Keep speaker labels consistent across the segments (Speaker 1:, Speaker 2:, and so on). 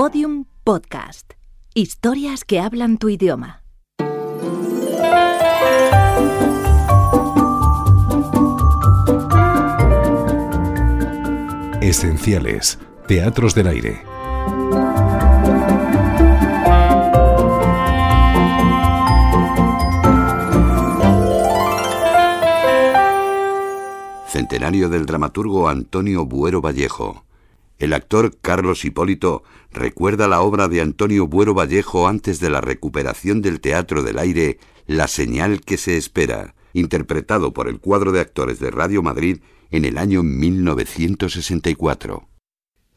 Speaker 1: Podium Podcast. Historias que hablan tu idioma.
Speaker 2: Esenciales. Teatros del aire.
Speaker 3: Centenario del dramaturgo Antonio Buero Vallejo. El actor Carlos Hipólito recuerda la obra de Antonio Buero Vallejo antes de la recuperación del Teatro del Aire, La señal que se espera, interpretado por el cuadro de actores de Radio Madrid en el año 1964.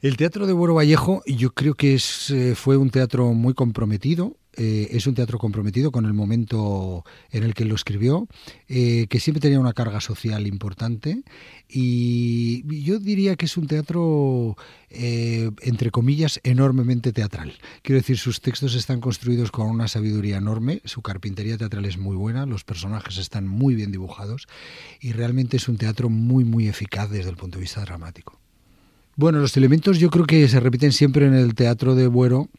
Speaker 4: El Teatro de Buero Vallejo yo creo que es, eh, fue un teatro muy comprometido, eh, es un teatro comprometido con el momento en el que lo escribió, eh, que siempre tenía una carga social importante y yo diría que es un teatro, entre comillas, enormemente teatral. Quiero decir, sus textos están construidos con una sabiduría enorme, su carpintería teatral es muy buena, los personajes están muy bien dibujados y realmente es un teatro muy, muy eficaz desde el punto de vista dramático. Bueno, los elementos yo creo que se repiten siempre en el teatro de Buero.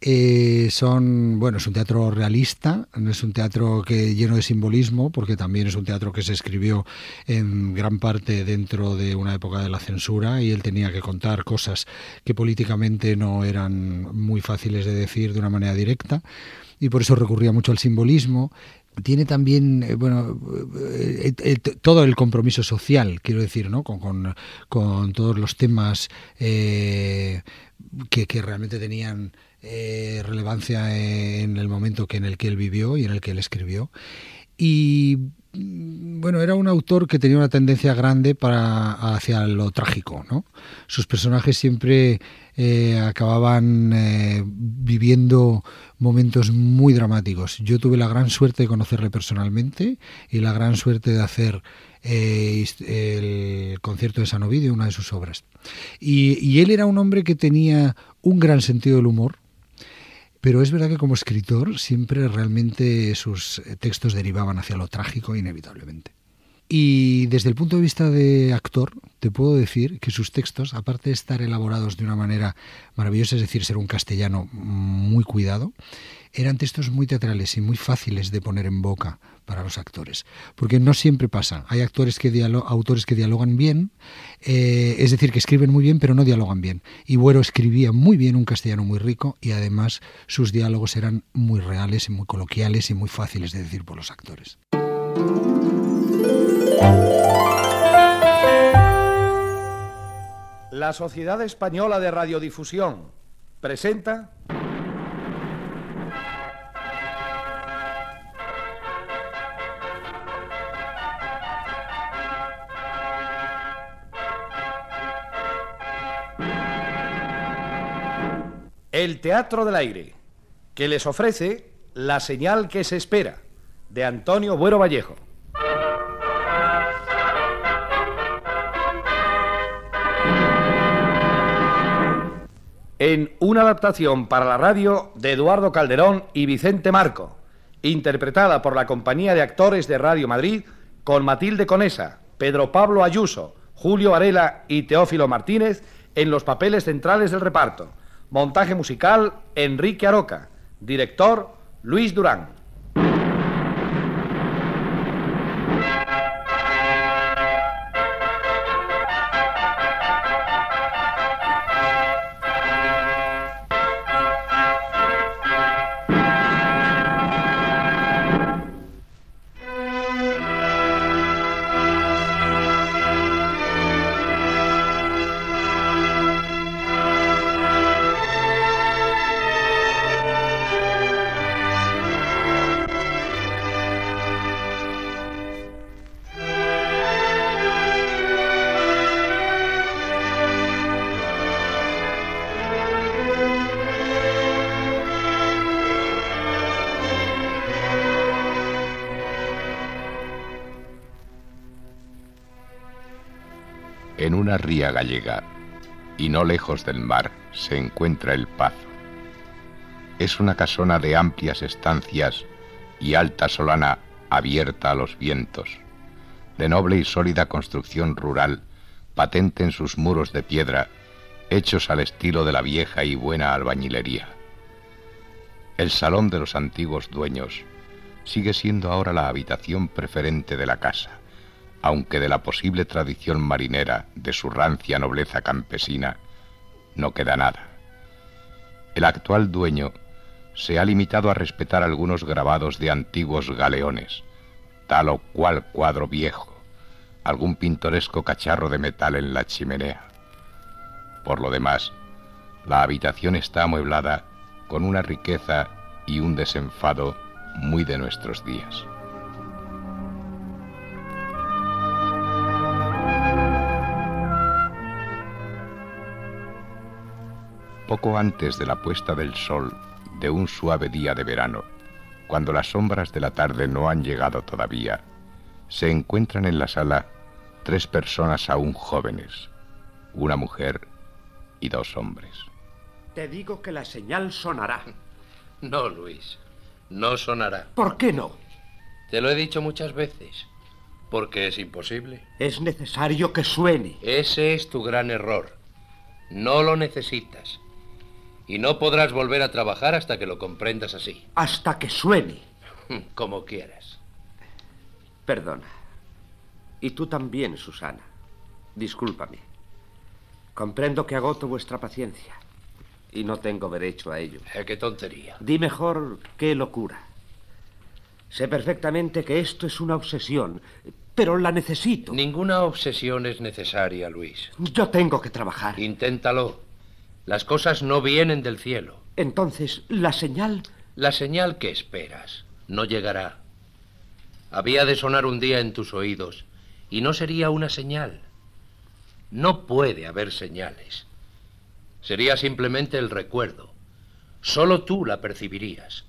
Speaker 4: Eh, son, bueno, es un teatro realista, no es un teatro que lleno de simbolismo, porque también es un teatro que se escribió en gran parte dentro de una época de la censura y él tenía que contar cosas que políticamente no eran muy fáciles de decir de una manera directa y por eso recurría mucho al simbolismo. Tiene también eh, bueno eh, todo el compromiso social quiero decir no con, con, todos los temas que, realmente tenían relevancia en el momento que en el que él vivió y en el que él escribió y mm, bueno, era un autor que tenía una tendencia grande para hacia lo trágico, ¿no? Sus personajes siempre acababan viviendo momentos muy dramáticos. Yo tuve la gran suerte de conocerle personalmente y la gran suerte de hacer eh, el concierto de San Ovidio, una de sus obras. Y, él era un hombre que tenía un gran sentido del humor, pero es verdad que como escritor siempre realmente sus textos derivaban hacia lo trágico inevitablemente. Y desde el punto de vista de actor, te puedo decir que sus textos, aparte de estar elaborados de una manera maravillosa, es decir, ser un castellano muy cuidado, eran textos muy teatrales y muy fáciles de poner en boca para los actores, porque no siempre pasa. Hay actores que autores que dialogan bien, eh, es decir, que escriben muy bien, pero no dialogan bien. Y Buero escribía muy bien un castellano muy rico y además sus diálogos eran muy reales y muy coloquiales y muy fáciles de decir por los actores.
Speaker 5: La Sociedad Española de Radiodifusión presenta El Teatro del Aire, que les ofrece La señal que se espera, de Antonio Buero Vallejo. en una adaptación para la radio de Eduardo Calderón y Vicente Marco, interpretada por la Compañía de Actores de Radio Madrid con Matilde Conesa, Pedro Pablo Ayuso, Julio Varela y Teófilo Martínez en los papeles centrales del reparto. Montaje musical Enrique Aroca. Director Luis Durán.
Speaker 6: Ría gallega, y no lejos del mar, se encuentra el Pazo. Es una casona de amplias estancias y alta solana abierta a los vientos, de noble y sólida construcción rural, patente en sus muros de piedra hechos al estilo de la vieja y buena albañilería. El salón de los antiguos dueños sigue siendo ahora la habitación preferente de la casa, aunque de la posible tradición marinera de su rancia nobleza campesina no queda nada. El actual dueño se ha limitado a respetar algunos grabados de antiguos galeones, tal o cual cuadro viejo, algún pintoresco cacharro de metal en la chimenea. Por lo demás, la habitación está amueblada con una riqueza y un desenfado muy de nuestros días. Poco antes de la puesta del sol de un suave día de verano, cuando las sombras de la tarde no han llegado todavía, se encuentran en la sala tres personas aún jóvenes, una mujer y dos hombres.
Speaker 7: Te digo que la señal sonará.
Speaker 8: No, Luis, no sonará.
Speaker 7: ¿Por qué no?
Speaker 8: Te lo he dicho muchas veces, porque es imposible.
Speaker 7: Es necesario que suene.
Speaker 8: Ese es tu gran error. No lo necesitas. Y no podrás volver a trabajar hasta que lo comprendas así.
Speaker 7: Hasta que suene.
Speaker 8: Como quieras.
Speaker 7: Perdona. Y tú también, Susana. Discúlpame. Comprendo que agoto vuestra paciencia. Y no tengo derecho a ello.
Speaker 8: Eh, qué tontería.
Speaker 7: Di mejor qué locura. Sé perfectamente que esto es una obsesión, pero la necesito.
Speaker 8: Ninguna obsesión es necesaria, Luis.
Speaker 7: Yo tengo que trabajar.
Speaker 8: Inténtalo. Las cosas no vienen del cielo.
Speaker 7: Entonces, la señal...
Speaker 8: La señal que esperas no llegará. Había de sonar un día en tus oídos y no sería una señal. No puede haber señales. Sería simplemente el recuerdo. Solo tú la percibirías.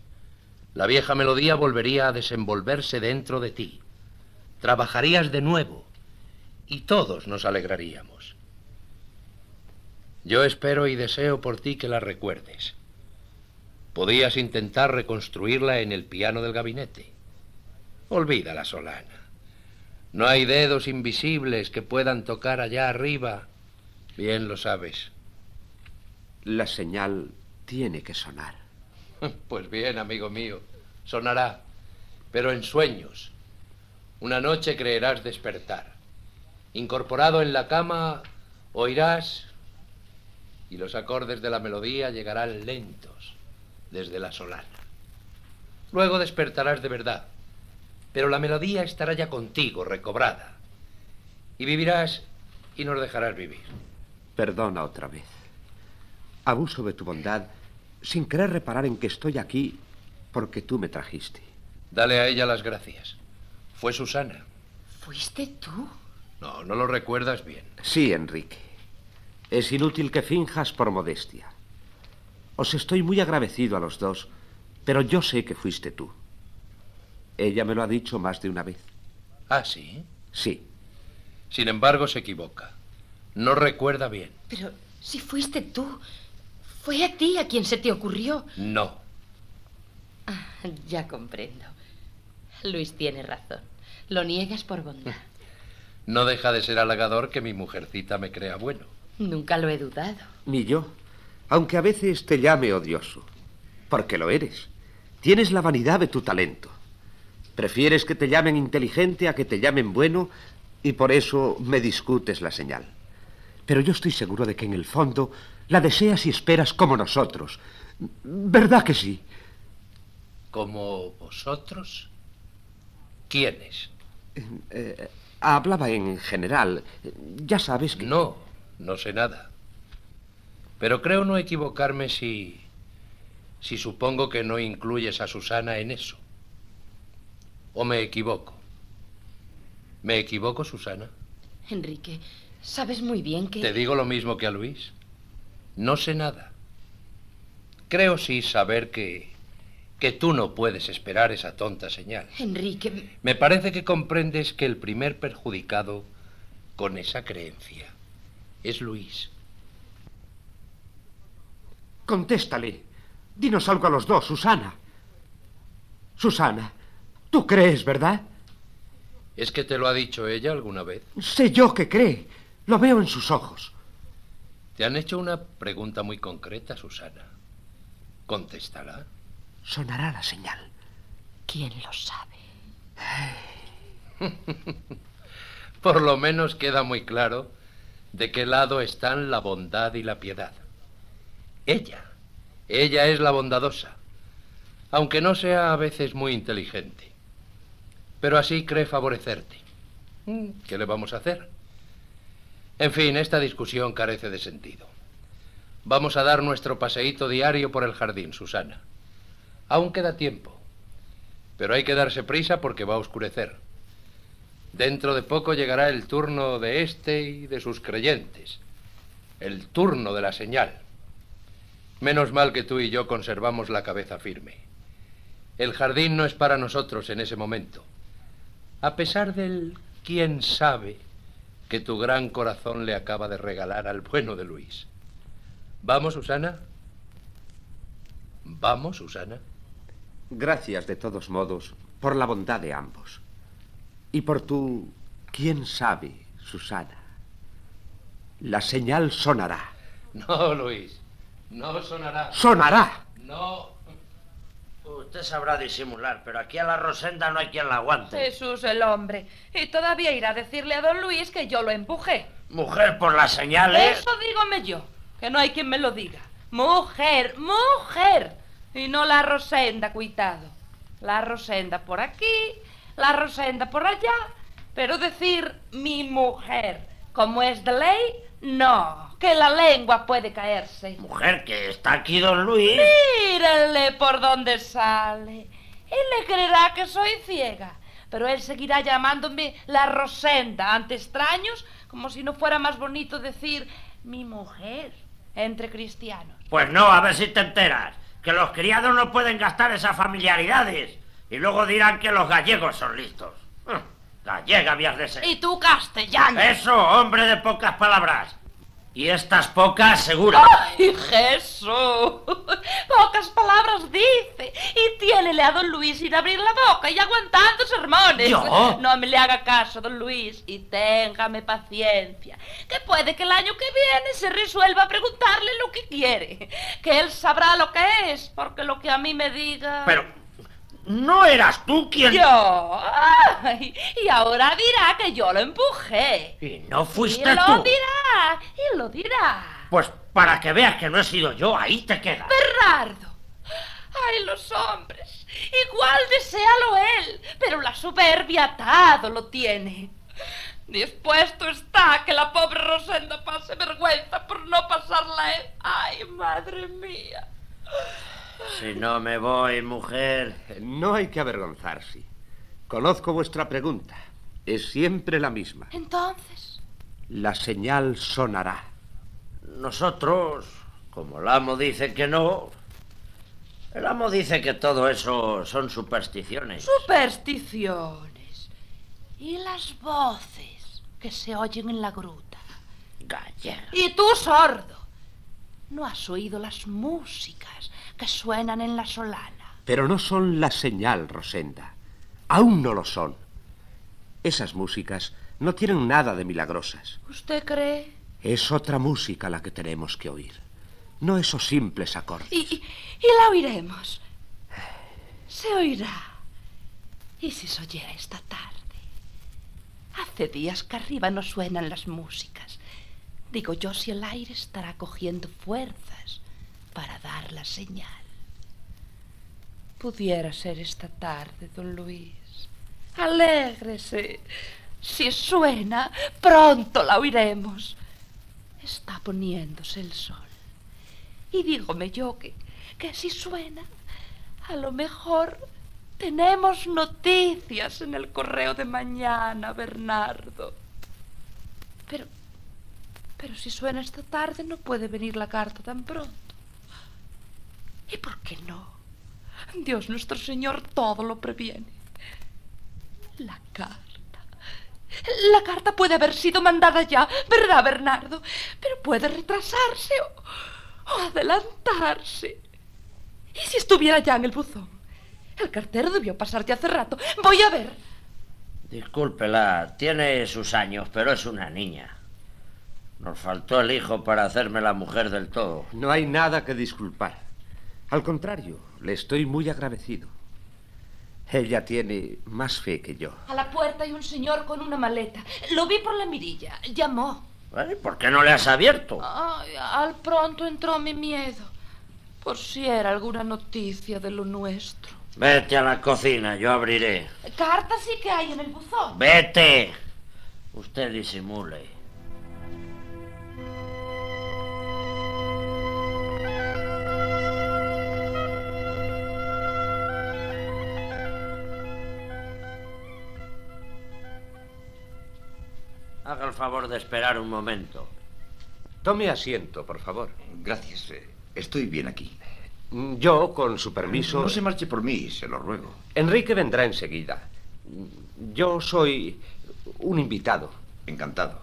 Speaker 8: La vieja melodía volvería a desenvolverse dentro de ti. Trabajarías de nuevo y todos nos alegraríamos. Yo espero y deseo por ti que la recuerdes. Podías intentar reconstruirla en el piano del gabinete. Olvida la solana. No hay dedos invisibles que puedan tocar allá arriba. Bien lo sabes.
Speaker 7: La señal tiene que sonar.
Speaker 8: Pues bien, amigo mío, sonará, pero en sueños. Una noche creerás despertar. Incorporado en la cama, oirás y los acordes de la melodía llegarán lentos desde la solana. Luego despertarás de verdad, pero la melodía estará ya contigo, recobrada. Y vivirás y nos dejarás vivir.
Speaker 7: Perdona otra vez. Abuso de tu bondad sin querer reparar en que estoy aquí porque tú me trajiste.
Speaker 8: Dale a ella las gracias. Fue Susana.
Speaker 9: ¿Fuiste tú?
Speaker 8: No, no lo recuerdas bien.
Speaker 7: Sí, Enrique. Es inútil que finjas por modestia. Os estoy muy agradecido a los dos, pero yo sé que fuiste tú. Ella me lo ha dicho más de una vez.
Speaker 8: ¿Ah, sí?
Speaker 7: Sí.
Speaker 8: Sin embargo, se equivoca. No recuerda bien.
Speaker 9: Pero si fuiste tú, fue a ti a quien se te ocurrió.
Speaker 8: No.
Speaker 9: Ah, ya comprendo. Luis tiene razón. Lo niegas por bondad.
Speaker 8: No deja de ser halagador que mi mujercita me crea bueno.
Speaker 9: Nunca lo he dudado.
Speaker 7: Ni yo. Aunque a veces te llame odioso. Porque lo eres. Tienes la vanidad de tu talento. Prefieres que te llamen inteligente a que te llamen bueno y por eso me discutes la señal. Pero yo estoy seguro de que en el fondo la deseas y esperas como nosotros. ¿Verdad que sí?
Speaker 8: ¿Como vosotros? ¿Quiénes?
Speaker 7: Eh, hablaba en general. Ya sabes que...
Speaker 8: No, no sé nada. Pero creo no equivocarme si... si supongo que no incluyes a Susana en eso. ¿O me equivoco? ¿Me equivoco, Susana?
Speaker 9: Enrique, sabes muy bien que...
Speaker 8: Te digo lo mismo que a Luis. No sé nada. Creo sí saber que... que tú no puedes esperar esa tonta señal.
Speaker 9: Enrique...
Speaker 8: Me parece que comprendes que el primer perjudicado con esa creencia es Luis.
Speaker 7: Contéstale. Dinos algo a los dos, Susana. Susana, tú crees, ¿verdad?
Speaker 8: ¿Es que te lo ha dicho ella alguna vez?
Speaker 7: Sé yo que cree. Lo veo en sus ojos.
Speaker 8: Te han hecho una pregunta muy concreta, Susana. Contestará.
Speaker 7: Sonará la señal.
Speaker 9: ¿Quién lo sabe?
Speaker 8: Por lo menos queda muy claro de qué lado están la bondad y la piedad. Ella, ella es la bondadosa, aunque no sea a veces muy inteligente. Pero así cree favorecerte. Mm, ¿Qué le vamos a hacer? En fin, esta discusión carece de sentido. Vamos a dar nuestro paseíto diario por el jardín, Susana. Aún queda tiempo. Pero hay que darse prisa porque va a oscurecer. Dentro de poco llegará el turno de este y de sus creyentes. El turno de la señal. Menos mal que tú y yo conservamos la cabeza firme. El jardín no es para nosotros en ese momento. A pesar del quién sabe que tu gran corazón le acaba de regalar al bueno de Luis. ¿Vamos, Susana? ¿Vamos, Susana?
Speaker 7: Gracias, de todos modos, por la bondad de ambos. Y por tu... ¿Quién sabe, Susana? La señal sonará.
Speaker 8: No, Luis. No sonará.
Speaker 7: ¡Sonará!
Speaker 8: No.
Speaker 10: Usted sabrá disimular, pero aquí a la Rosenda no hay quien la aguante.
Speaker 11: Jesús el hombre. Y todavía irá a decirle a don Luis que yo lo empujé.
Speaker 10: Mujer por las señales.
Speaker 11: Eso dígome yo, que no hay quien me lo diga. Mujer, mujer. Y no la Rosenda, cuidado. La Rosenda por aquí, la Rosenda por allá. Pero decir mi mujer, como es de ley, no. Que la lengua puede caerse.
Speaker 10: Mujer, que está aquí don Luis.
Speaker 11: Mírenle por dónde sale. Él le creerá que soy ciega. Pero él seguirá llamándome la Rosenda ante extraños, como si no fuera más bonito decir mi mujer entre cristianos.
Speaker 10: Pues no, a ver si te enteras. Que los criados no pueden gastar esas familiaridades. Y luego dirán que los gallegos son listos. Ah, Gallega habías de ser.
Speaker 11: Y tú castellano.
Speaker 10: Eso, hombre de pocas palabras. Y estas pocas, seguro.
Speaker 11: ¡Ay, Jesús! Pocas palabras dice. Y tiénele a don Luis sin abrir la boca y aguantando sermones.
Speaker 10: ¿Yo?
Speaker 11: No me le haga caso, don Luis, y téngame paciencia. Que puede que el año que viene se resuelva a preguntarle lo que quiere. Que él sabrá lo que es, porque lo que a mí me diga...
Speaker 10: Pero, ¿no eras tú quien...?
Speaker 11: Yo. Ay, y ahora dirá que yo lo empujé.
Speaker 10: Y no
Speaker 11: Y
Speaker 10: fuiste
Speaker 11: lo
Speaker 10: tú.
Speaker 11: dirá, y lo dirá.
Speaker 10: Pues para que veas que no he sido yo, ahí te queda.
Speaker 11: Bernardo. Ay, los hombres. Igual deséalo él, pero la soberbia atado lo tiene. Dispuesto está que la pobre Rosenda pase vergüenza por no pasarla él. Ay, madre mía.
Speaker 10: Si no me voy, mujer.
Speaker 7: No hay que avergonzarse. Conozco vuestra pregunta. Es siempre la misma.
Speaker 11: Entonces,
Speaker 7: La señal sonará.
Speaker 10: Nosotros, como el amo dice que no, el amo dice que todo eso son supersticiones.
Speaker 11: supersticiones. Y las voces que se oyen en la gruta.
Speaker 10: Gallega.
Speaker 11: Y tú, sordo, ¿no has oído las músicas que suenan en la solana?
Speaker 7: Pero no son la señal, Rosenda. Aún no lo son. Esas músicas no tienen nada de milagrosas.
Speaker 11: ¿Usted cree?
Speaker 7: Es otra música la que tenemos que oír. No esos simples acordes.
Speaker 11: Y, y- y la oiremos. Se oirá. ¿Y si se oyera esta tarde? Hace días que arriba no suenan las músicas. Digo yo si el aire estará cogiendo fuerzas para dar la señal. Pudiera ser esta tarde, don Luis. Alégrese. Si suena, pronto la oiremos. Está poniéndose el sol. Y dígome yo que, que si suena, a lo mejor tenemos noticias en el correo de mañana, Bernardo. Pero, pero si suena esta tarde no puede venir la carta tan pronto. ¿Y por qué no? Dios nuestro Señor todo lo previene. La carta. La carta puede haber sido mandada ya, ¿verdad, Bernardo? Pero puede retrasarse o, o adelantarse. ¿Y si estuviera ya en el buzón? El cartero debió pasar ya hace rato. Voy a ver.
Speaker 10: Discúlpela, tiene sus años, pero es una niña. Nos faltó el hijo para hacerme la mujer del todo.
Speaker 7: No hay nada que disculpar. Al contrario, le estoy muy agradecido. Ella tiene más fe que yo.
Speaker 11: A la puerta hay un señor con una maleta. Lo vi por la mirilla. Llamó.
Speaker 10: ¿Eh? ¿Por qué no le has abierto?
Speaker 11: Ay, al pronto entró mi miedo. Por si era alguna noticia de lo nuestro.
Speaker 10: Vete a la cocina, yo abriré.
Speaker 11: Cartas sí que hay en el buzón.
Speaker 10: Vete. Usted disimule. Haga el favor de esperar un momento.
Speaker 7: Tome asiento, por favor.
Speaker 12: Gracias. eh, Estoy bien aquí.
Speaker 7: Yo, con su permiso...
Speaker 12: No se marche por mí, se lo ruego.
Speaker 7: Enrique vendrá enseguida. Yo soy un invitado.
Speaker 12: Encantado.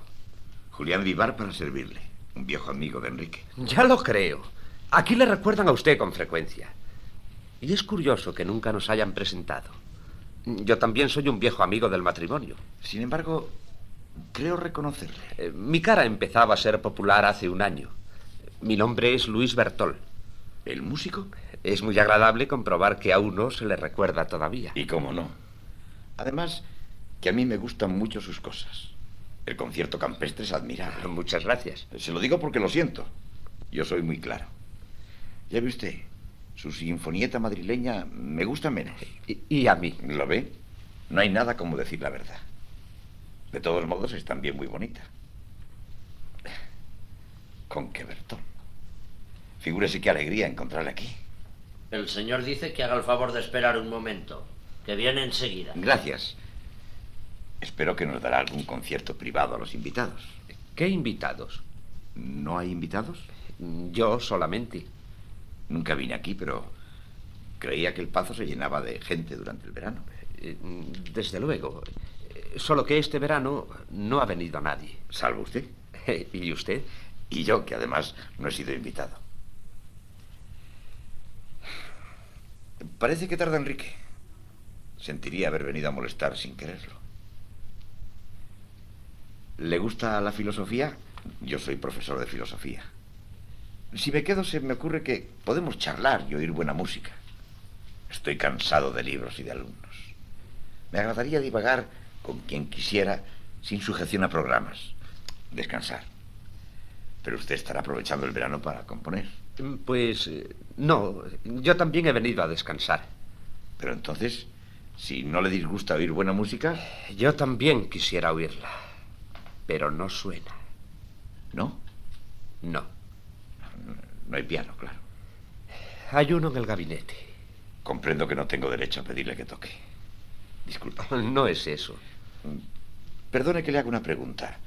Speaker 12: Julián Vivar para servirle. Un viejo amigo de Enrique.
Speaker 7: Ya lo creo. Aquí le recuerdan a usted con frecuencia. Y es curioso que nunca nos hayan presentado. Yo también soy un viejo amigo del matrimonio.
Speaker 12: Sin embargo, creo reconocerle.
Speaker 7: Eh, mi cara empezaba a ser popular hace un año. Mi nombre es Luis Bertol.
Speaker 12: ¿El músico?
Speaker 7: Es muy agradable comprobar que a uno se le recuerda todavía.
Speaker 12: Y cómo no. Además, que a mí me gustan mucho sus cosas. El concierto campestre es admirable.
Speaker 7: Muchas gracias.
Speaker 12: Se lo digo porque lo siento. Yo soy muy claro. Ya ve usted, su sinfonieta madrileña me gusta menos.
Speaker 7: Y, y a mí.
Speaker 12: ¿Lo ve? No hay nada como decir la verdad. De todos modos, es también muy bonita. Con qué Bertón. Figúrese qué alegría encontrarle aquí.
Speaker 10: El señor dice que haga el favor de esperar un momento, que viene enseguida.
Speaker 12: Gracias. Espero que nos dará algún concierto privado a los invitados.
Speaker 7: ¿Qué invitados?
Speaker 12: ¿No hay invitados?
Speaker 7: Yo solamente.
Speaker 12: Nunca vine aquí, pero creía que el pazo se llenaba de gente durante el verano.
Speaker 7: Eh, Desde luego. Solo que este verano no ha venido nadie.
Speaker 12: ¿Salvo usted?
Speaker 7: ¿Y usted?
Speaker 12: Y yo, que además no he sido invitado. Parece que tarda Enrique. Sentiría haber venido a molestar sin quererlo. ¿Le gusta la filosofía? Yo soy profesor de filosofía. Si me quedo, se me ocurre que podemos charlar y oír buena música. Estoy cansado de libros y de alumnos. Me agradaría divagar con quien quisiera sin sujeción a programas. Descansar. Pero usted estará aprovechando el verano para componer.
Speaker 7: Pues eh, no, yo también he venido a descansar.
Speaker 12: Pero entonces, si no le disgusta oír buena música,
Speaker 7: Yo también quisiera oírla, pero no suena.
Speaker 12: ¿no?
Speaker 7: No.
Speaker 12: No hay piano, claro.
Speaker 7: Hay uno en el gabinete.
Speaker 12: Comprendo que no tengo derecho a pedirle que toque. Disculpe.
Speaker 7: No es eso.
Speaker 12: Perdone que le haga una pregunta.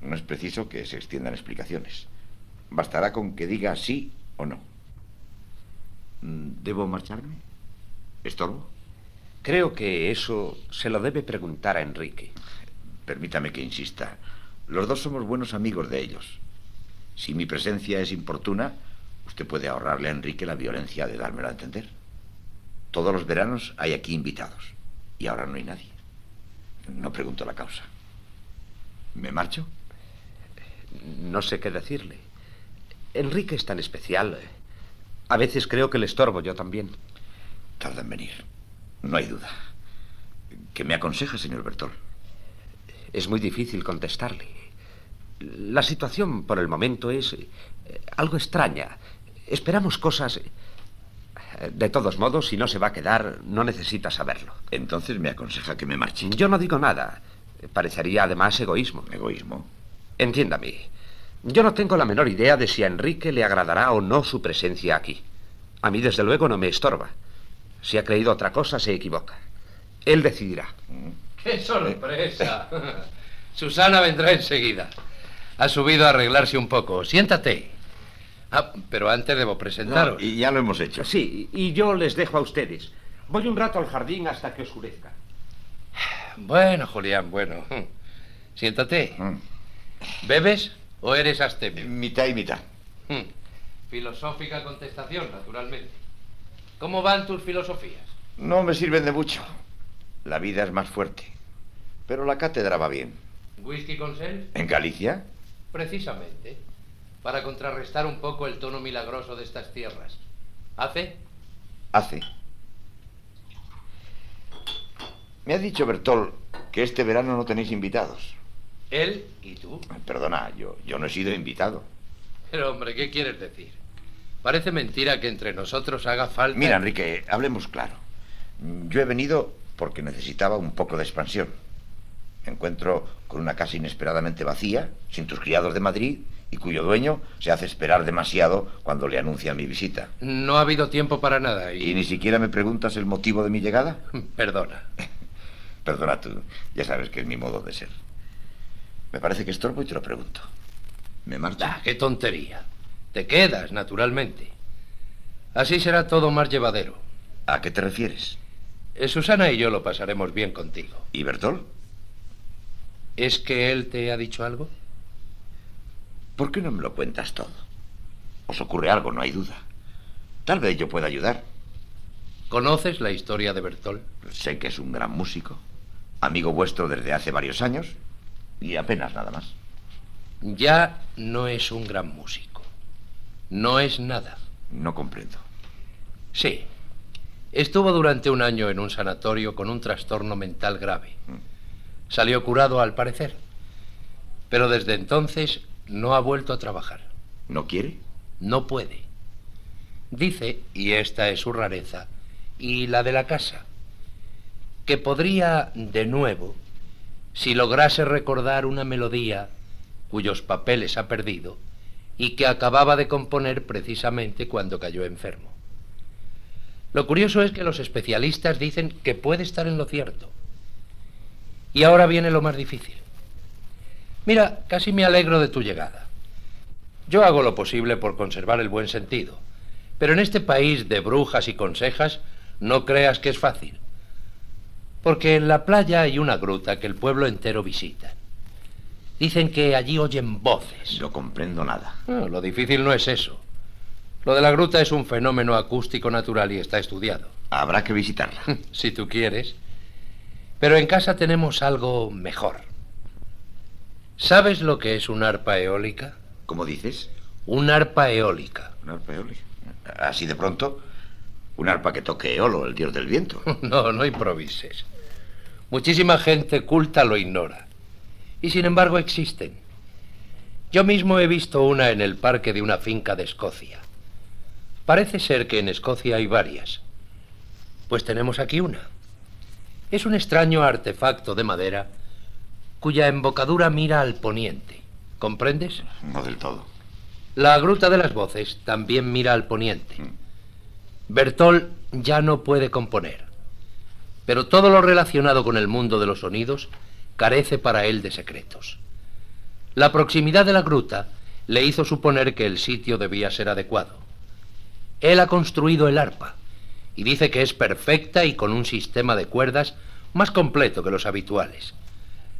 Speaker 12: No es preciso que se extiendan explicaciones. Bastará con que diga sí o no. Mm, ¿Debo marcharme? ¿Estorbo?
Speaker 7: Creo que eso se lo debe preguntar a Enrique.
Speaker 12: Permítame que insista. Los dos somos buenos amigos de ellos. Si mi presencia es importuna, usted puede ahorrarle a Enrique la violencia de dármelo a entender. Todos los veranos hay aquí invitados. Y ahora no hay nadie. No pregunto la causa. ¿Me marcho?
Speaker 7: No sé qué decirle. Enrique es tan especial. A veces creo que le estorbo yo también.
Speaker 12: Tarda en venir. No hay duda. ¿Qué me aconseja, señor Bertol?
Speaker 7: Es muy difícil contestarle. La situación por el momento es eh, algo extraña. Esperamos cosas... De todos modos, si no se va a quedar, no necesita saberlo.
Speaker 12: Entonces me aconseja que me marche.
Speaker 7: Yo no digo nada. Parecería además egoísmo.
Speaker 12: ¿Egoísmo?
Speaker 7: Entiéndame. Yo no tengo la menor idea de si a Enrique le agradará o no su presencia aquí. A mí, desde luego, no me estorba. Si ha creído otra cosa, se equivoca. Él decidirá.
Speaker 8: ¡Qué sorpresa! Susana vendrá enseguida. Ha subido a arreglarse un poco. Siéntate. Ah, pero antes debo presentaros.
Speaker 12: No, y ya lo hemos hecho.
Speaker 7: Sí, y yo les dejo a ustedes. Voy un rato al jardín hasta que oscurezca.
Speaker 8: Bueno, Julián, bueno. Siéntate. ¿Bebes o eres astemio?
Speaker 12: Mitad y mitad.
Speaker 8: Hmm. Filosófica contestación, naturalmente. ¿Cómo van tus filosofías?
Speaker 12: No me sirven de mucho. La vida es más fuerte. Pero la cátedra va bien.
Speaker 8: ¿Whisky con sel?
Speaker 12: ¿En Galicia?
Speaker 8: Precisamente, para contrarrestar un poco el tono milagroso de estas tierras. ¿Hace?
Speaker 12: Hace. Me ha dicho Bertol que este verano no tenéis invitados.
Speaker 8: Él y tú.
Speaker 12: Perdona, yo, yo no he sido invitado.
Speaker 8: Pero, hombre, ¿qué quieres decir? Parece mentira que entre nosotros haga falta...
Speaker 12: Mira, Enrique, hablemos claro. Yo he venido porque necesitaba un poco de expansión. Me encuentro con una casa inesperadamente vacía, sin tus criados de Madrid, y cuyo dueño se hace esperar demasiado cuando le anuncia mi visita.
Speaker 8: No ha habido tiempo para nada y...
Speaker 12: ¿Y ni siquiera me preguntas el motivo de mi llegada?
Speaker 8: Perdona.
Speaker 12: Perdona tú, ya sabes que es mi modo de ser. Me parece que estorbo y te lo pregunto. ¿Me marcho?
Speaker 8: Ah, qué tontería. Te quedas, naturalmente. Así será todo más llevadero.
Speaker 12: ¿A qué te refieres?
Speaker 8: Eh, Susana y yo lo pasaremos bien contigo.
Speaker 12: ¿Y Bertol?
Speaker 8: ¿Es que él te ha dicho algo?
Speaker 12: ¿Por qué no me lo cuentas todo? Os ocurre algo, no hay duda. Tal vez yo pueda ayudar.
Speaker 8: ¿Conoces la historia de Bertol?
Speaker 12: Sé que es un gran músico, amigo vuestro desde hace varios años y apenas nada más.
Speaker 8: Ya no es un gran músico. No es nada.
Speaker 12: No comprendo.
Speaker 8: Sí. Estuvo durante un año en un sanatorio con un trastorno mental grave. Salió curado al parecer. Pero desde entonces no ha vuelto a trabajar.
Speaker 12: ¿No quiere?
Speaker 8: No puede. Dice, y esta es su rareza, y la de la casa, que podría de nuevo, si lograse recordar una melodía cuyos papeles ha perdido y que acababa de componer precisamente cuando cayó enfermo. Lo curioso es que los especialistas dicen que puede estar en lo cierto. Y ahora viene lo más difícil. Mira, casi me alegro de tu llegada. Yo hago lo posible por conservar el buen sentido, pero en este país de brujas y consejas no creas que es fácil. Porque en la playa hay una gruta que el pueblo entero visita. Dicen que allí oyen voces.
Speaker 12: No comprendo nada.
Speaker 8: No, lo difícil no es eso. Lo de la gruta es un fenómeno acústico natural y está estudiado.
Speaker 12: Habrá que visitarla.
Speaker 8: si tú quieres. Pero en casa tenemos algo mejor. ¿Sabes lo que es una arpa eólica?
Speaker 12: ¿Cómo dices?
Speaker 8: Un arpa eólica.
Speaker 12: ¿Un arpa eólica? Así de pronto, un arpa que toque Eolo, el dios del viento.
Speaker 8: No, no improvises. Muchísima gente culta lo ignora. Y sin embargo existen. Yo mismo he visto una en el parque de una finca de Escocia. Parece ser que en Escocia hay varias. Pues tenemos aquí una. Es un extraño artefacto de madera cuya embocadura mira al poniente. ¿Comprendes?
Speaker 12: No del todo.
Speaker 8: La gruta de las voces también mira al poniente. Bertol ya no puede componer, pero todo lo relacionado con el mundo de los sonidos carece para él de secretos. La proximidad de la gruta le hizo suponer que el sitio debía ser adecuado. Él ha construido el arpa y dice que es perfecta y con un sistema de cuerdas más completo que los habituales,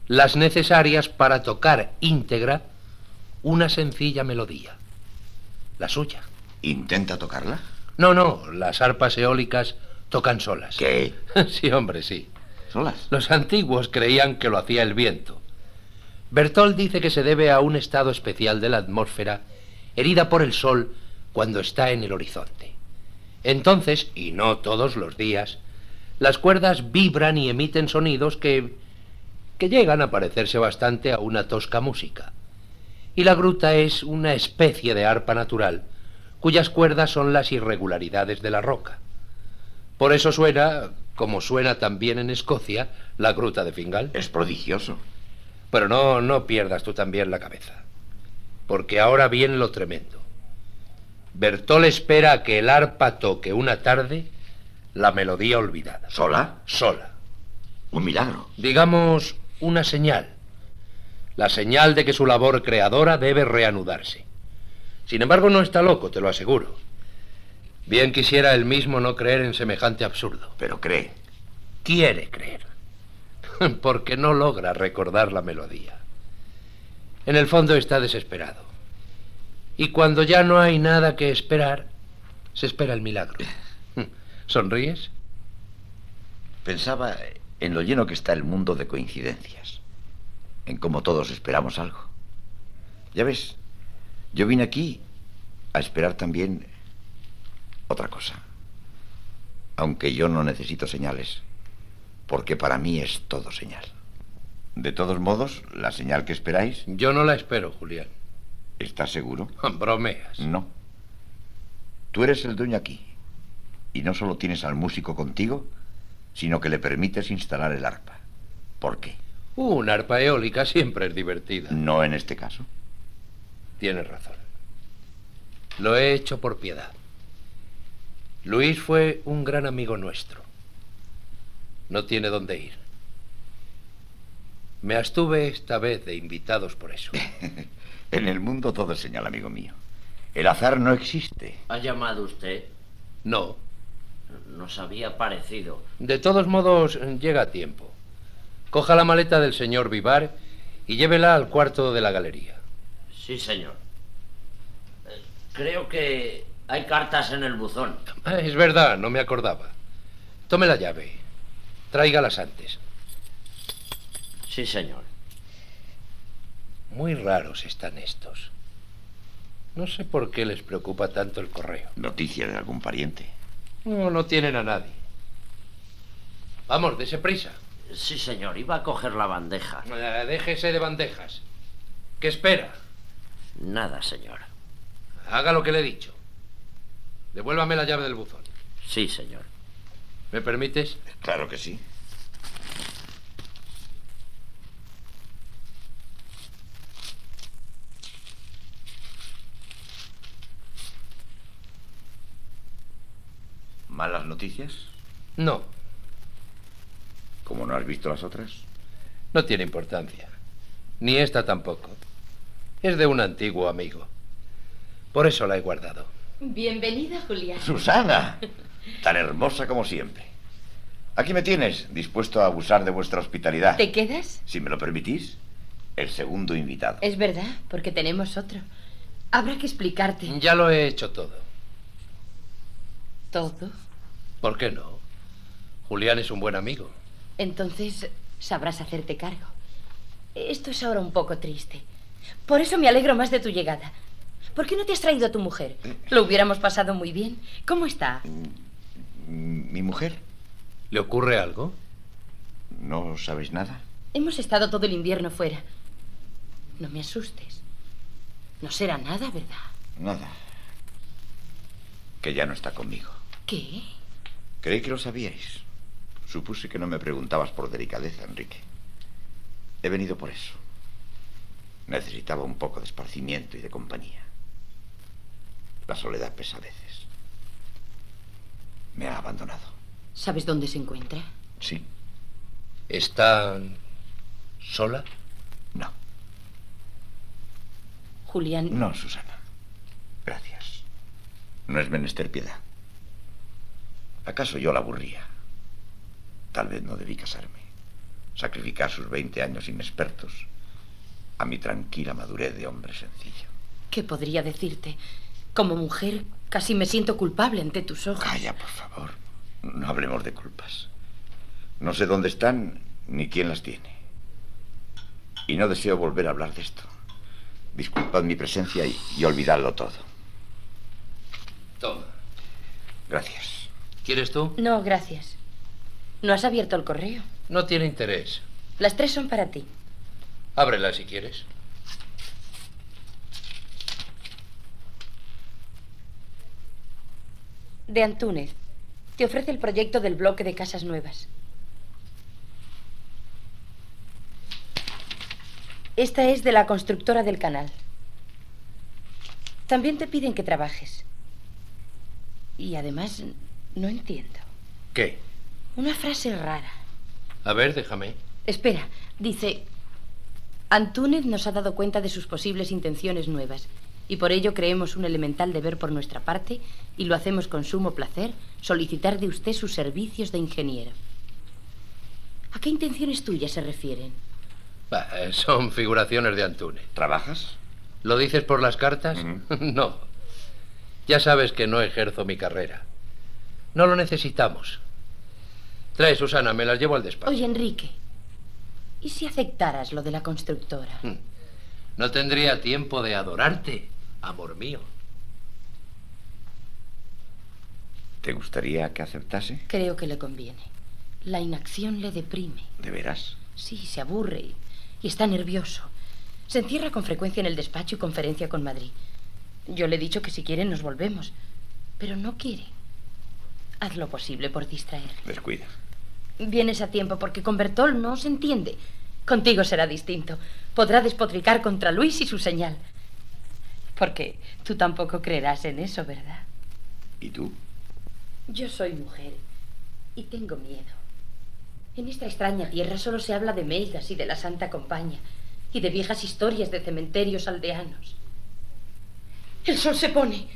Speaker 8: las necesarias para tocar íntegra una sencilla melodía, la suya.
Speaker 12: ¿Intenta tocarla?
Speaker 8: No, no, las arpas eólicas tocan solas.
Speaker 12: ¿Qué?
Speaker 8: sí, hombre, sí.
Speaker 12: ¿Solas?
Speaker 8: Los antiguos creían que lo hacía el viento. Bertol dice que se debe a un estado especial de la atmósfera herida por el sol cuando está en el horizonte. Entonces, y no todos los días, las cuerdas vibran y emiten sonidos que que llegan a parecerse bastante a una tosca música. Y la gruta es una especie de arpa natural, cuyas cuerdas son las irregularidades de la roca. Por eso suena, como suena también en Escocia, la gruta de Fingal.
Speaker 12: Es prodigioso.
Speaker 8: Pero no, no pierdas tú también la cabeza. Porque ahora viene lo tremendo. Bertol espera a que el arpa toque una tarde la melodía olvidada.
Speaker 12: ¿Sola?
Speaker 8: Sola.
Speaker 12: Un milagro.
Speaker 8: Digamos una señal. La señal de que su labor creadora debe reanudarse. Sin embargo, no está loco, te lo aseguro. Bien quisiera él mismo no creer en semejante absurdo.
Speaker 12: Pero cree.
Speaker 8: Quiere creer. Porque no logra recordar la melodía. En el fondo está desesperado. Y cuando ya no hay nada que esperar, se espera el milagro. ¿Sonríes?
Speaker 12: Pensaba en lo lleno que está el mundo de coincidencias, en cómo todos esperamos algo. Ya ves, yo vine aquí a esperar también otra cosa. Aunque yo no necesito señales, porque para mí es todo señal. De todos modos, la señal que esperáis...
Speaker 8: Yo no la espero, Julián.
Speaker 12: ¿Estás seguro?
Speaker 8: Bromeas.
Speaker 12: No. Tú eres el dueño aquí. Y no solo tienes al músico contigo, sino que le permites instalar el arpa. ¿Por qué?
Speaker 8: Un arpa eólica siempre es divertida.
Speaker 12: No en este caso.
Speaker 8: Tienes razón. Lo he hecho por piedad. Luis fue un gran amigo nuestro. No tiene dónde ir. Me abstuve esta vez de invitados por eso.
Speaker 12: en el mundo todo es señal, amigo mío. El azar no existe.
Speaker 10: ¿Ha llamado usted?
Speaker 8: No.
Speaker 10: Nos había parecido.
Speaker 8: De todos modos, llega a tiempo. Coja la maleta del señor Vivar y llévela al cuarto de la galería.
Speaker 10: Sí, señor. Eh, Creo que hay cartas en el buzón.
Speaker 8: Ah, Es verdad, no me acordaba. Tome la llave. Tráigalas antes.
Speaker 10: Sí, señor.
Speaker 8: Muy raros están estos. No sé por qué les preocupa tanto el correo.
Speaker 12: Noticia de algún pariente.
Speaker 8: No, no tienen a nadie. Vamos, dese prisa.
Speaker 10: Sí, señor. Iba a coger la bandeja.
Speaker 8: Eh, Déjese de bandejas. ¿Qué espera?
Speaker 10: Nada, señor.
Speaker 8: Haga lo que le he dicho. Devuélvame la llave del buzón.
Speaker 10: Sí, señor.
Speaker 8: ¿Me permites?
Speaker 12: Claro que sí. ¿Malas noticias?
Speaker 8: No,
Speaker 12: ¿Como no has visto las otras?
Speaker 8: no tiene importancia. Ni esta tampoco. Es de un antiguo amigo. Por eso la he guardado.
Speaker 9: Bienvenida, Julián.
Speaker 12: Susana, tan hermosa como siempre. Aquí me tienes, dispuesto a abusar de vuestra hospitalidad.
Speaker 9: ¿Te quedas?
Speaker 12: Si me lo permitís, el segundo invitado.
Speaker 9: Es verdad, porque tenemos otro. Habrá que explicarte.
Speaker 8: Ya lo he hecho todo.
Speaker 9: Todo.
Speaker 8: ¿Por qué no? Julián es un buen amigo.
Speaker 9: Entonces sabrás hacerte cargo. Esto es ahora un poco triste. Por eso me alegro más de tu llegada. ¿Por qué no te has traído a tu mujer? Lo hubiéramos pasado muy bien. ¿Cómo está?
Speaker 12: ¿Mi mujer?
Speaker 8: ¿Le ocurre algo?
Speaker 12: ¿No sabéis nada?
Speaker 9: Hemos estado todo el invierno fuera. No me asustes. No será nada, ¿verdad?
Speaker 12: Nada. Que ya no está conmigo.
Speaker 9: ¿Qué?
Speaker 12: Creí que lo sabíais. Supuse que no me preguntabas por delicadeza, Enrique. He venido por eso. Necesitaba un poco de esparcimiento y de compañía. La soledad pesa a veces. Me ha abandonado.
Speaker 9: ¿Sabes dónde se encuentra?
Speaker 12: Sí.
Speaker 8: ¿Está sola?
Speaker 12: No.
Speaker 9: Julián.
Speaker 12: No, Susana. Gracias. No es menester piedad. ¿Acaso yo la aburría? Tal vez no debí casarme. Sacrificar sus 20 años inexpertos a mi tranquila madurez de hombre sencillo.
Speaker 9: ¿Qué podría decirte? Como mujer, casi me siento culpable ante tus ojos.
Speaker 12: Calla, por favor. No hablemos de culpas. No sé dónde están ni quién las tiene. Y no deseo volver a hablar de esto. Disculpad mi presencia y, y olvidadlo todo.
Speaker 8: Toma.
Speaker 12: Gracias.
Speaker 8: ¿Quieres tú?
Speaker 9: No, gracias. ¿No has abierto el correo?
Speaker 8: No tiene interés.
Speaker 9: Las tres son para ti.
Speaker 8: Ábrela si quieres.
Speaker 9: De Antúnez. Te ofrece el proyecto del bloque de casas nuevas. Esta es de la constructora del canal. También te piden que trabajes. Y además, no entiendo.
Speaker 8: ¿Qué?
Speaker 9: Una frase rara.
Speaker 8: A ver, déjame.
Speaker 9: Espera, dice, Antúnez nos ha dado cuenta de sus posibles intenciones nuevas y por ello creemos un elemental deber por nuestra parte y lo hacemos con sumo placer solicitar de usted sus servicios de ingeniero. ¿A qué intenciones tuyas se refieren?
Speaker 8: Bah, eh, son figuraciones de Antúnez.
Speaker 12: ¿Trabajas?
Speaker 8: ¿Lo dices por las cartas? no. Ya sabes que no ejerzo mi carrera. No lo necesitamos. Trae, Susana, me las llevo al despacho.
Speaker 9: Oye, Enrique, ¿y si aceptaras lo de la constructora?
Speaker 8: No tendría tiempo de adorarte, amor mío.
Speaker 12: ¿Te gustaría que aceptase?
Speaker 9: Creo que le conviene. La inacción le deprime.
Speaker 12: ¿De veras?
Speaker 9: Sí, se aburre y, y está nervioso. Se encierra con frecuencia en el despacho y conferencia con Madrid. Yo le he dicho que si quiere nos volvemos, pero no quiere. Haz lo posible por distraerle.
Speaker 12: Descuida.
Speaker 9: Vienes a tiempo porque con Bertol no se entiende. Contigo será distinto. Podrá despotricar contra Luis y su señal. Porque tú tampoco creerás en eso, ¿verdad?
Speaker 12: ¿Y tú?
Speaker 9: Yo soy mujer y tengo miedo. En esta extraña tierra solo se habla de melgas y de la Santa Compañía y de viejas historias de cementerios aldeanos. El sol se pone.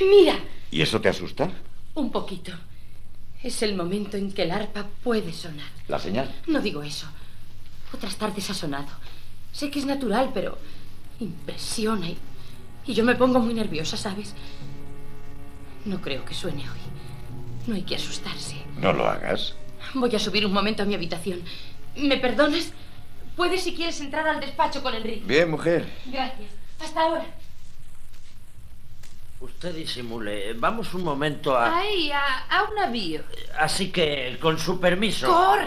Speaker 9: Mira.
Speaker 12: ¿Y eso te asusta?
Speaker 9: Un poquito. Es el momento en que el arpa puede sonar.
Speaker 12: ¿La señal?
Speaker 9: No digo eso. Otras tardes ha sonado. Sé que es natural, pero impresiona y, y yo me pongo muy nerviosa, ¿sabes? No creo que suene hoy. No hay que asustarse.
Speaker 12: No lo hagas.
Speaker 9: Voy a subir un momento a mi habitación. ¿Me perdonas? Puedes si quieres entrar al despacho con Enrique.
Speaker 12: Bien, mujer.
Speaker 9: Gracias. Hasta ahora.
Speaker 10: Usted disimule. Vamos un momento a...
Speaker 11: Ay, a, a un navío.
Speaker 10: Así que, con su permiso...
Speaker 11: ¡Corre!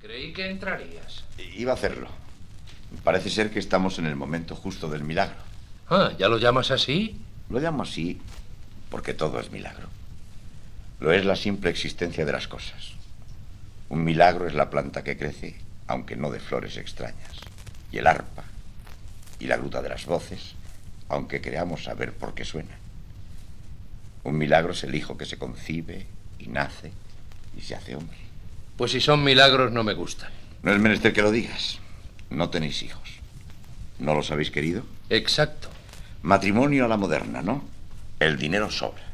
Speaker 8: Creí que entrarías.
Speaker 12: Iba a hacerlo. Parece ser que estamos en el momento justo del milagro.
Speaker 8: Ah, ¿ya lo llamas así?
Speaker 12: Lo llamo así porque todo es milagro. Lo es la simple existencia de las cosas. Un milagro es la planta que crece, aunque no de flores extrañas. Y el arpa, y la gruta de las voces, aunque creamos saber por qué suena. Un milagro es el hijo que se concibe y nace y se hace hombre.
Speaker 8: Pues si son milagros no me gustan.
Speaker 12: No es menester que lo digas. No tenéis hijos. ¿No los habéis querido?
Speaker 8: Exacto.
Speaker 12: Matrimonio a la moderna, ¿no? El dinero sobra.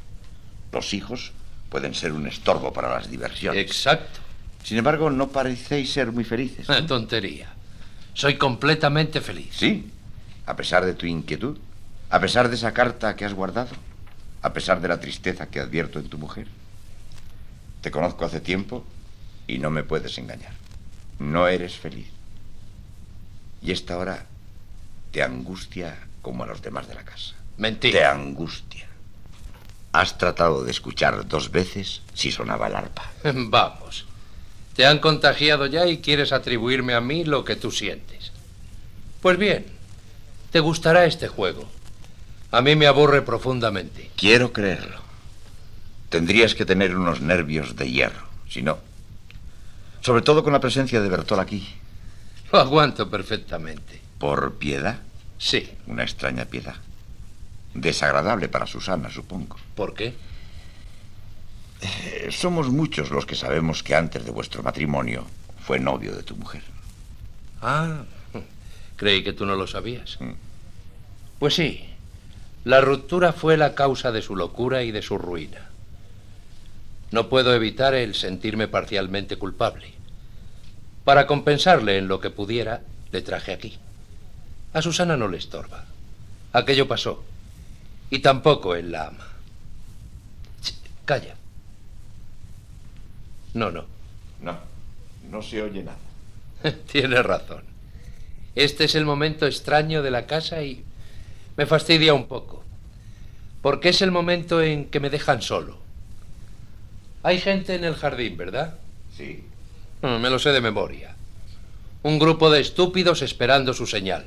Speaker 12: Los hijos pueden ser un estorbo para las diversiones.
Speaker 8: Exacto.
Speaker 12: Sin embargo, no parecéis ser muy felices.
Speaker 8: Ah, tontería. Soy completamente feliz.
Speaker 12: Sí, a pesar de tu inquietud, a pesar de esa carta que has guardado, a pesar de la tristeza que advierto en tu mujer. Te conozco hace tiempo y no me puedes engañar. No eres feliz. Y esta hora te angustia como a los demás de la casa.
Speaker 8: Mentira.
Speaker 12: Te angustia. Has tratado de escuchar dos veces si sonaba el arpa.
Speaker 8: Vamos. Te han contagiado ya y quieres atribuirme a mí lo que tú sientes. Pues bien, te gustará este juego. A mí me aburre profundamente.
Speaker 12: Quiero creerlo. Tendrías que tener unos nervios de hierro, si no. Sobre todo con la presencia de Bertol aquí.
Speaker 8: Lo aguanto perfectamente.
Speaker 12: ¿Por piedad?
Speaker 8: Sí.
Speaker 12: Una extraña piedad. Desagradable para Susana, supongo.
Speaker 8: ¿Por qué?
Speaker 12: Eh, somos muchos los que sabemos que antes de vuestro matrimonio fue novio de tu mujer.
Speaker 8: Ah, creí que tú no lo sabías.
Speaker 12: Mm.
Speaker 8: Pues sí, la ruptura fue la causa de su locura y de su ruina. No puedo evitar el sentirme parcialmente culpable. Para compensarle en lo que pudiera, le traje aquí. A Susana no le estorba. Aquello pasó. Y tampoco él la ama. Ch, calla. No, no.
Speaker 12: No, no se oye nada.
Speaker 8: Tienes razón. Este es el momento extraño de la casa y me fastidia un poco. Porque es el momento en que me dejan solo. Hay gente en el jardín, ¿verdad?
Speaker 12: Sí.
Speaker 8: Mm, Me lo sé de memoria. Un grupo de estúpidos esperando su señal.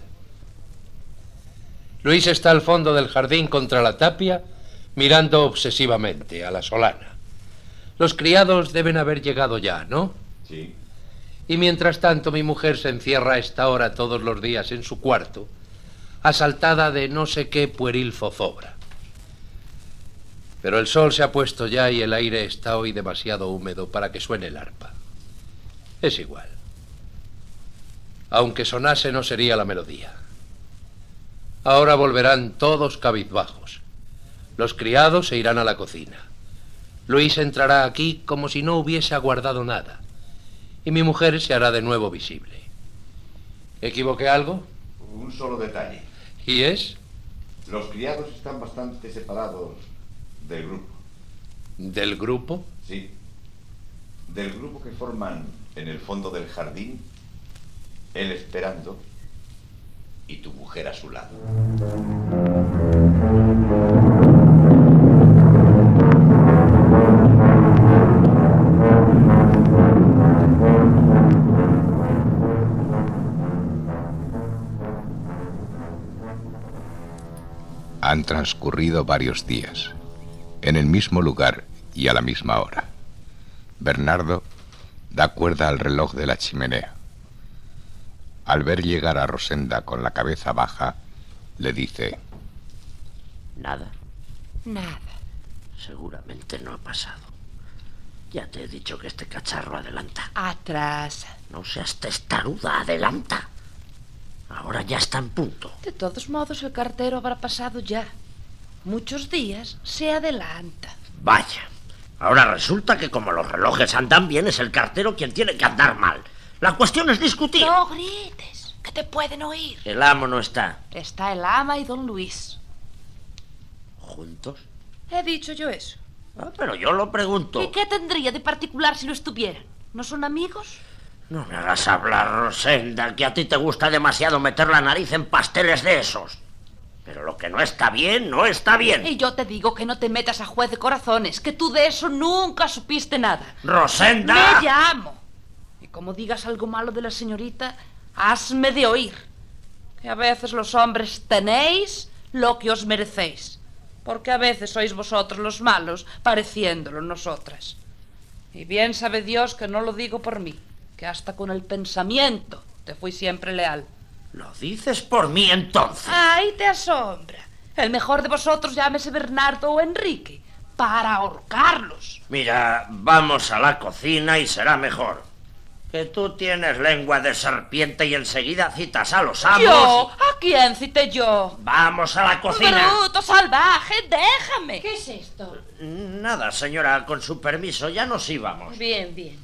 Speaker 8: Luis está al fondo del jardín contra la tapia, mirando obsesivamente a la solana. Los criados deben haber llegado ya, ¿no?
Speaker 12: Sí.
Speaker 8: Y mientras tanto mi mujer se encierra a esta hora todos los días en su cuarto, asaltada de no sé qué pueril zozobra. Pero el sol se ha puesto ya y el aire está hoy demasiado húmedo para que suene el arpa. Es igual. Aunque sonase no sería la melodía. Ahora volverán todos cabizbajos. Los criados se irán a la cocina. Luis entrará aquí como si no hubiese aguardado nada. Y mi mujer se hará de nuevo visible. ¿Equivoqué algo?
Speaker 12: Un solo detalle.
Speaker 8: ¿Y es?
Speaker 12: Los criados están bastante separados del grupo.
Speaker 8: ¿Del grupo?
Speaker 12: Sí. Del grupo que forman en el fondo del jardín, él esperando y tu mujer a su lado.
Speaker 6: Han transcurrido varios días, en el mismo lugar y a la misma hora. Bernardo da cuerda al reloj de la chimenea. Al ver llegar a Rosenda con la cabeza baja, le dice,
Speaker 10: Nada.
Speaker 11: Nada.
Speaker 10: Seguramente no ha pasado. Ya te he dicho que este cacharro adelanta.
Speaker 11: Atrás.
Speaker 10: No seas testaruda, adelanta. Ahora ya está en punto.
Speaker 11: De todos modos, el cartero habrá pasado ya. Muchos días se adelanta.
Speaker 10: Vaya. Ahora resulta que como los relojes andan bien, es el cartero quien tiene que andar mal. La cuestión es discutir.
Speaker 11: No grites, que te pueden oír.
Speaker 10: El amo no está.
Speaker 11: Está el ama y don Luis.
Speaker 10: ¿Juntos?
Speaker 11: He dicho yo eso.
Speaker 10: Ah, pero yo lo pregunto.
Speaker 11: ¿Y qué tendría de particular si lo estuvieran? ¿No son amigos?
Speaker 10: No me hagas hablar, Rosenda, que a ti te gusta demasiado meter la nariz en pasteles de esos. Pero lo que no está bien, no está bien.
Speaker 11: Y yo te digo que no te metas a juez de corazones, que tú de eso nunca supiste nada.
Speaker 10: ¡Rosenda!
Speaker 11: Me llamo. Como digas algo malo de la señorita, hazme de oír. Que a veces los hombres tenéis lo que os merecéis. Porque a veces sois vosotros los malos, pareciéndolo nosotras. Y bien sabe Dios que no lo digo por mí, que hasta con el pensamiento te fui siempre leal.
Speaker 10: ¿Lo dices por mí entonces?
Speaker 11: ¡Ay, te asombra! El mejor de vosotros llámese Bernardo o Enrique, para ahorcarlos.
Speaker 10: Mira, vamos a la cocina y será mejor. Que tú tienes lengua de serpiente y enseguida citas a los amos.
Speaker 11: ¿Yo? ¿A quién cité yo?
Speaker 10: Vamos a la cocina.
Speaker 11: ¡Bruto, salvaje! ¡Déjame!
Speaker 9: ¿Qué es esto?
Speaker 10: Nada, señora, con su permiso, ya nos íbamos.
Speaker 9: Bien, bien.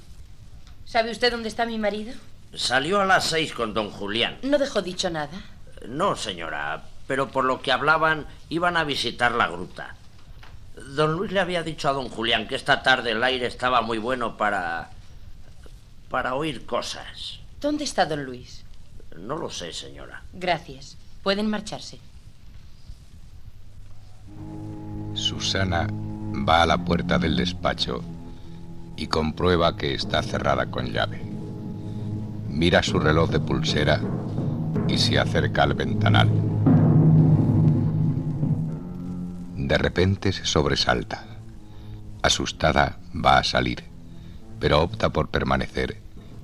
Speaker 9: ¿Sabe usted dónde está mi marido?
Speaker 10: Salió a las seis con don Julián.
Speaker 9: ¿No dejó dicho nada?
Speaker 10: No, señora, pero por lo que hablaban, iban a visitar la gruta. Don Luis le había dicho a don Julián que esta tarde el aire estaba muy bueno para... para oír cosas.
Speaker 9: ¿Dónde está don Luis?
Speaker 10: No lo sé, señora.
Speaker 9: Gracias. Pueden marcharse.
Speaker 6: Susana va a la puerta del despacho y comprueba que está cerrada con llave. Mira su reloj de pulsera y se acerca al ventanal. De repente se sobresalta. Asustada va a salir, pero opta por permanecer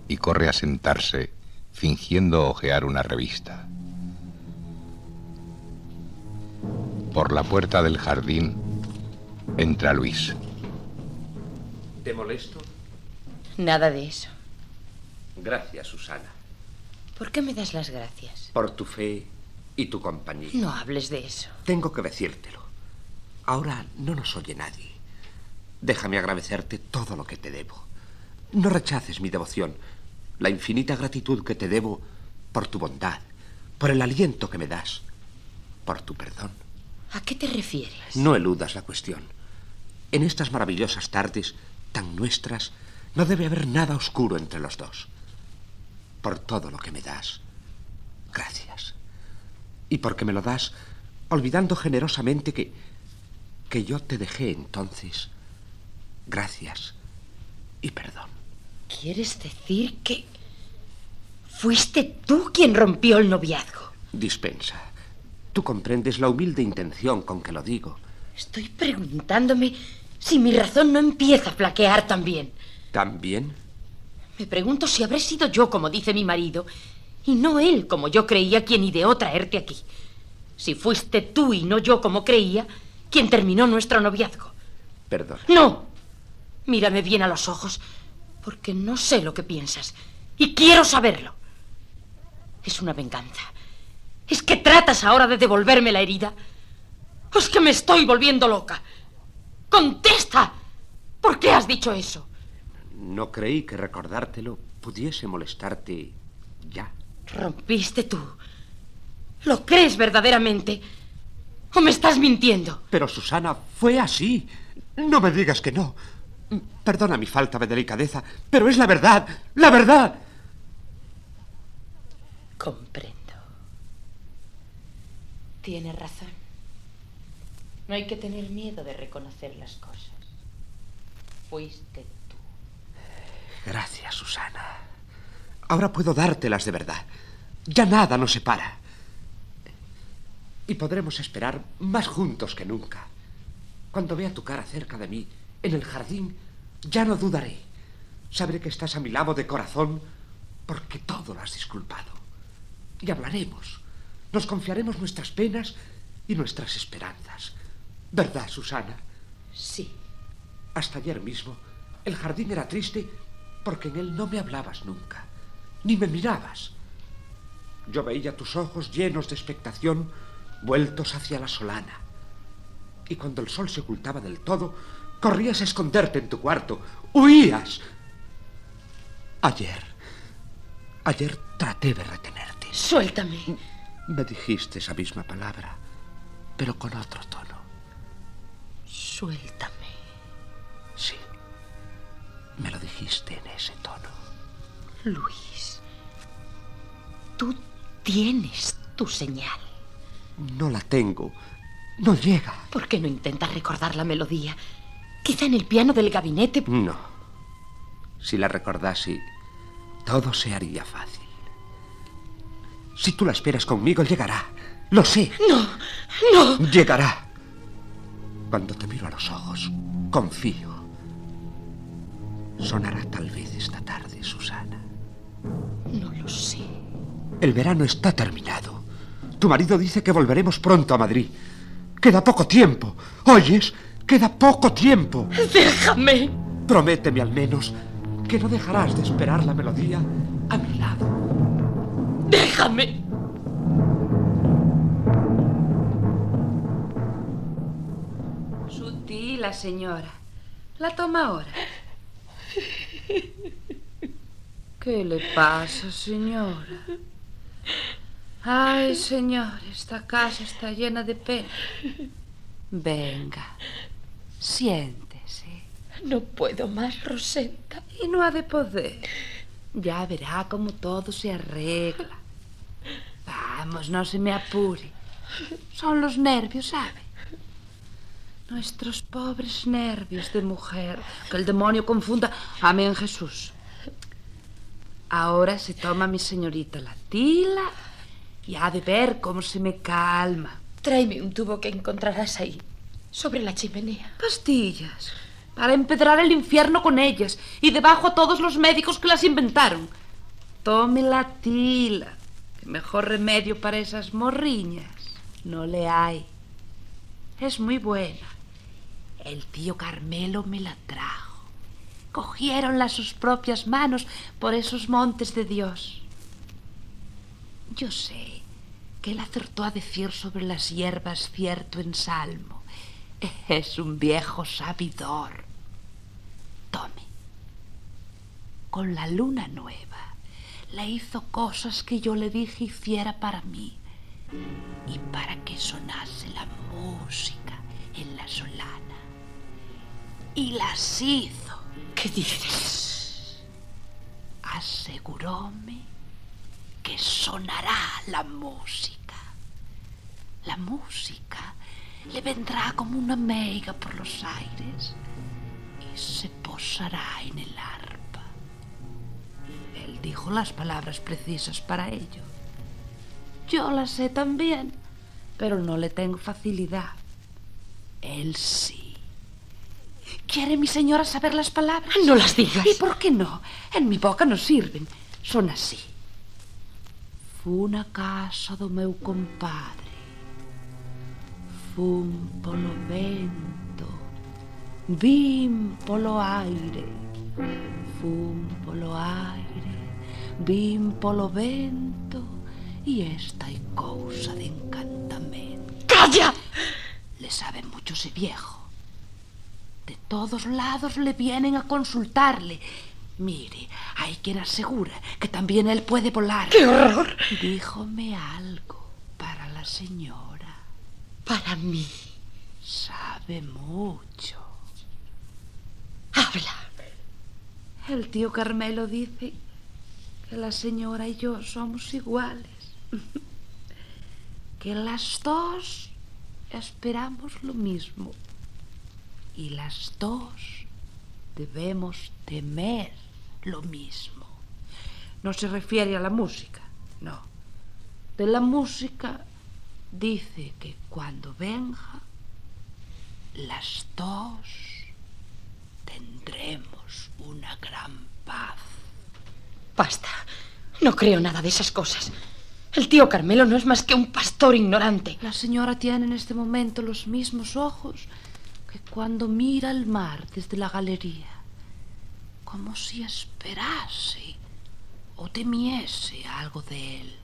Speaker 6: y corre a sentarse fingiendo hojear una revista. Por la puerta del jardín entra Luis.
Speaker 7: ¿Te molesto?
Speaker 9: Nada de eso.
Speaker 7: Gracias, Susana,
Speaker 9: ¿Por qué me das las gracias?
Speaker 7: por tu fe y tu compañía.
Speaker 9: No hables de eso.
Speaker 7: Tengo que decírtelo. Ahora no nos oye nadie. Déjame agradecerte todo lo que te debo. No rechaces mi devoción, la infinita gratitud que te debo por tu bondad, por el aliento que me das, por tu perdón.
Speaker 9: ¿A qué te refieres?
Speaker 7: No eludas la cuestión. En estas maravillosas tardes tan nuestras, no debe haber nada oscuro entre los dos. Por todo lo que me das, gracias. Y porque me lo das, olvidando generosamente que, que yo te dejé entonces, gracias y perdón.
Speaker 9: ¿Quieres decir que fuiste tú quien rompió el noviazgo?
Speaker 7: Dispensa. Tú comprendes la humilde intención con que lo digo.
Speaker 9: Estoy preguntándome si mi razón no empieza a flaquear también.
Speaker 7: ¿También?
Speaker 9: Me pregunto si habré sido yo, como dice mi marido, y no él, como yo creía, quien ideó traerte aquí. Si fuiste tú y no yo, como creía, quien terminó nuestro noviazgo.
Speaker 7: Perdón.
Speaker 9: No. Mírame bien a los ojos, porque no sé lo que piensas, y quiero saberlo. Es una venganza. ¿Es que tratas ahora de devolverme la herida? ¿O es que me estoy volviendo loca? ¡Contesta! ¿Por qué has dicho eso?
Speaker 7: No creí que recordártelo pudiese molestarte ya.
Speaker 9: Rompiste tú. ¿Lo crees verdaderamente? ¿O me estás mintiendo?
Speaker 7: Pero Susana, fue así. No me digas que no. Perdona mi falta de delicadeza, pero es la verdad, la verdad.
Speaker 9: Comprendo. Tienes razón. No hay que tener miedo de reconocer las cosas. Fuiste tú.
Speaker 7: Gracias, Susana. Ahora puedo dártelas de verdad. Ya nada nos separa. Y podremos esperar más juntos que nunca. Cuando vea tu cara cerca de mí, en el jardín, ya no dudaré. Sabré que estás a mi lado de corazón porque todo lo has disculpado. Y hablaremos. Nos confiaremos nuestras penas y nuestras esperanzas. ¿Verdad, Susana?
Speaker 9: Sí.
Speaker 7: Hasta ayer mismo, el jardín era triste porque en él no me hablabas nunca, ni me mirabas. Yo veía tus ojos llenos de expectación vueltos hacia la solana. Y cuando el sol se ocultaba del todo, corrías a esconderte en tu cuarto, huías. Ayer, ayer traté de retenerte.
Speaker 9: Suéltame.
Speaker 7: Me dijiste esa misma palabra, pero con otro tono.
Speaker 9: Suéltame.
Speaker 7: Sí, me lo dijiste en ese tono.
Speaker 9: Luis, tú tienes tu señal.
Speaker 7: No la tengo. No llega.
Speaker 9: ¿Por qué no intentas recordar la melodía? Quizá en el piano del gabinete.
Speaker 7: No. Si la recordase, todo se haría fácil. Si tú la esperas conmigo, llegará. Lo sé.
Speaker 9: No, no.
Speaker 7: Llegará. Cuando te miro a los ojos, confío. Sonará tal vez esta tarde, Susana.
Speaker 9: No lo sé.
Speaker 7: El verano está terminado. Tu marido dice que volveremos pronto a Madrid. Queda poco tiempo. ¿Oyes? Queda poco tiempo.
Speaker 9: Déjame.
Speaker 7: Prométeme al menos que no dejarás de esperar la melodía a mi lado.
Speaker 9: Déjame.
Speaker 11: Sutil la señora. La toma ahora. ¿Qué le pasa, señora? Ay, señor, esta casa está llena de pena. Venga, siéntese.
Speaker 9: No puedo más, Rosenta.
Speaker 11: Y no ha de poder. Ya verá cómo todo se arregla. Vamos, no se me apure. Son los nervios, ¿sabe? Nuestros pobres nervios de mujer. Que el demonio confunda. Amén, Jesús. Ahora se toma mi señorita la tila y ha de ver cómo se me calma.
Speaker 9: Tráeme un tubo que encontrarás ahí, sobre la chimenea.
Speaker 11: Pastillas. Para empedrar el infierno con ellas y debajo a todos los médicos que las inventaron. Tome la tila. Que mejor remedio para esas morriñas no le hay. Es muy buena. El tío Carmelo me la trajo. Cogiéronla sus propias manos por esos montes de Dios. Yo sé que él acertó a decir sobre las hierbas cierto ensalmo. Es un viejo sabidor. Tome. Con la luna nueva le hizo cosas que yo le dije hiciera para mí y para que sonase la música en la solana. Y las hizo.
Speaker 9: ¿Qué dices?
Speaker 11: Aseguróme que sonará la música. La música le vendrá como una meiga por los aires y se posará en el arpa. Él dijo las palabras precisas para ello. Yo las sé también, pero no le tengo facilidad. Él sí. ¿Quiere mi señora saber las palabras?
Speaker 9: No las digas.
Speaker 11: ¿Y por qué no? En mi boca no sirven. Son así. Fun a casa do meu compadre. Fun polo vento. Vim polo aire. Fun polo aire. Vim polo vento. Y esta é cousa de encantamento.
Speaker 9: ¡Calla!
Speaker 11: Le sabe mucho ese viejo. De todos lados le vienen a consultarle. Mire, hay quien asegura que también él puede volar.
Speaker 9: ¡Qué horror!
Speaker 11: Díjome algo para la señora.
Speaker 9: Para mí.
Speaker 11: Sabe mucho.
Speaker 9: Habla.
Speaker 11: El tío Carmelo dice que la señora y yo somos iguales. que las dos esperamos lo mismo. Y las dos debemos temer lo mismo. No se refiere a la música, no. De la música dice que cuando venga, las dos tendremos una gran paz.
Speaker 9: Basta. No creo nada de esas cosas. El tío Carmelo no es más que un pastor ignorante.
Speaker 11: La señora tiene en este momento los mismos ojos que cuando mira el mar desde la galería, como si esperase o temiese algo de él.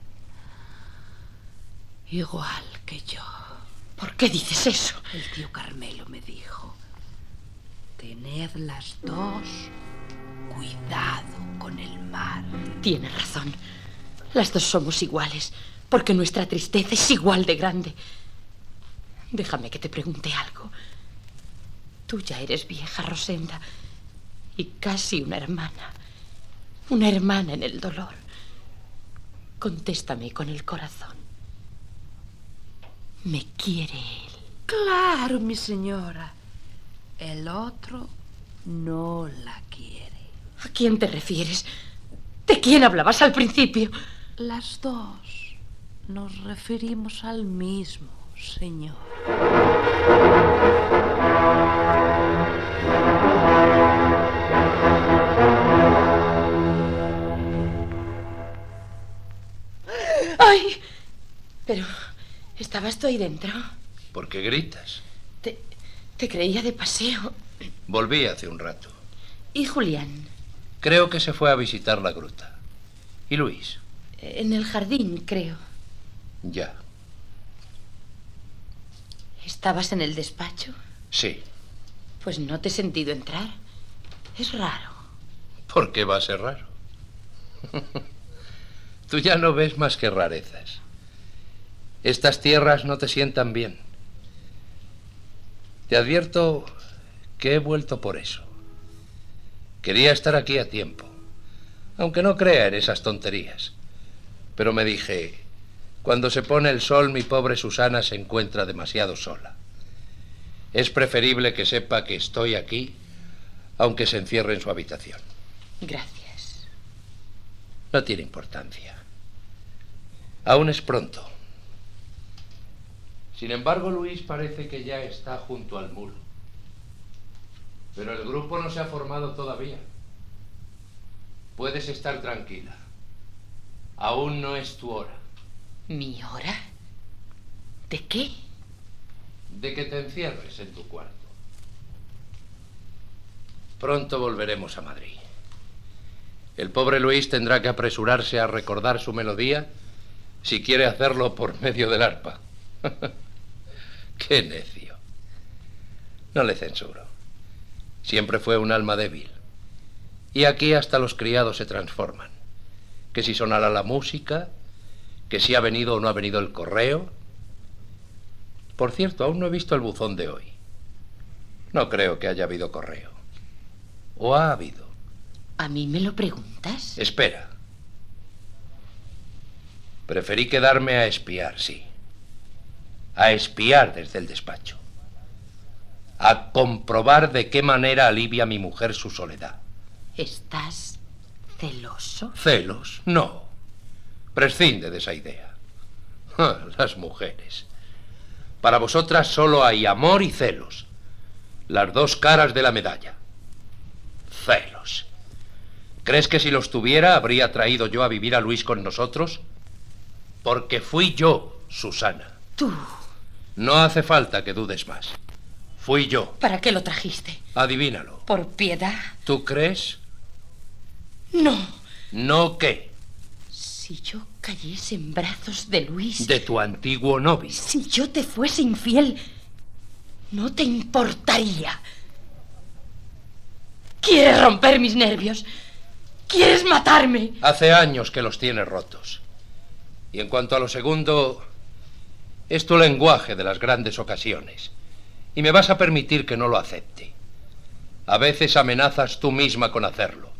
Speaker 11: Igual que yo.
Speaker 9: ¿Por qué dices eso?
Speaker 11: El tío Carmelo me dijo, tened las dos cuidado con el mar.
Speaker 9: Tienes razón. Las dos somos iguales, porque nuestra tristeza es igual de grande. Déjame que te pregunte algo. Tú ya eres vieja, Rosenda, y casi una hermana. Una hermana en el dolor. Contéstame con el corazón. ¿Me quiere él?
Speaker 11: Claro, mi señora. El otro no la quiere.
Speaker 9: ¿A quién te refieres? ¿De quién hablabas al principio?
Speaker 11: Las dos nos referimos al mismo, señor.
Speaker 9: ¡Ay! Pero, ¿estabas tú ahí dentro?
Speaker 8: ¿Por qué gritas?
Speaker 9: Te, te creía de paseo.
Speaker 8: Volví hace un rato.
Speaker 9: ¿Y Julián?
Speaker 8: Creo que se fue a visitar la gruta. ¿Y Luis?
Speaker 9: En el jardín, creo.
Speaker 8: Ya.
Speaker 9: ¿Estabas en el despacho?
Speaker 8: Sí.
Speaker 9: Pues no te he sentido entrar. Es raro.
Speaker 8: ¿Por qué va a ser raro? Tú ya no ves más que rarezas. Estas tierras no te sientan bien. Te advierto que he vuelto por eso. Quería estar aquí a tiempo, aunque no crea en esas tonterías. Pero me dije, cuando se pone el sol mi pobre Susana se encuentra demasiado sola. Es preferible que sepa que estoy aquí, aunque se encierre en su habitación.
Speaker 9: Gracias.
Speaker 8: No tiene importancia. Aún es pronto. Sin embargo, Luis parece que ya está junto al muro. Pero el grupo no se ha formado todavía. Puedes estar tranquila. Aún no es tu hora.
Speaker 9: ¿Mi hora? ¿De qué?
Speaker 8: De que te encierres en tu cuarto. Pronto volveremos a Madrid. El pobre Luis tendrá que apresurarse a recordar su melodía si quiere hacerlo por medio del arpa. Qué necio. No le censuro. Siempre fue un alma débil. Y aquí hasta los criados se transforman. Que si sonará la música, que si ha venido o no ha venido el correo. Por cierto, aún no he visto el buzón de hoy. No creo que haya habido correo. ¿O ha habido?
Speaker 9: ¿A mí me lo preguntas?
Speaker 8: Espera. Preferí quedarme a espiar, sí. A espiar desde el despacho. A comprobar de qué manera alivia mi mujer su soledad.
Speaker 9: ¿Estás celoso?
Speaker 8: ¿Celos? No. Prescinde de esa idea. Ah, las mujeres. Para vosotras solo hay amor y celos. Las dos caras de la medalla. Celos. ¿Crees que si los tuviera habría traído yo a vivir a Luis con nosotros? Porque fui yo, Susana.
Speaker 9: Tú.
Speaker 8: No hace falta que dudes más. Fui yo.
Speaker 9: ¿Para qué lo trajiste?
Speaker 8: Adivínalo.
Speaker 9: ¿Por piedad?
Speaker 8: ¿Tú crees?
Speaker 9: No.
Speaker 8: ¿No qué?
Speaker 9: Si yo cayese en brazos de Luis.
Speaker 8: De tu antiguo novio.
Speaker 9: Si yo te fuese infiel, no te importaría. ¿Quieres romper mis nervios? ¿Quieres matarme?
Speaker 8: Hace años que los tienes rotos. Y en cuanto a lo segundo, Es tu lenguaje de las grandes ocasiones. Y me vas a permitir que no lo acepte. A veces amenazas tú misma con hacerlo.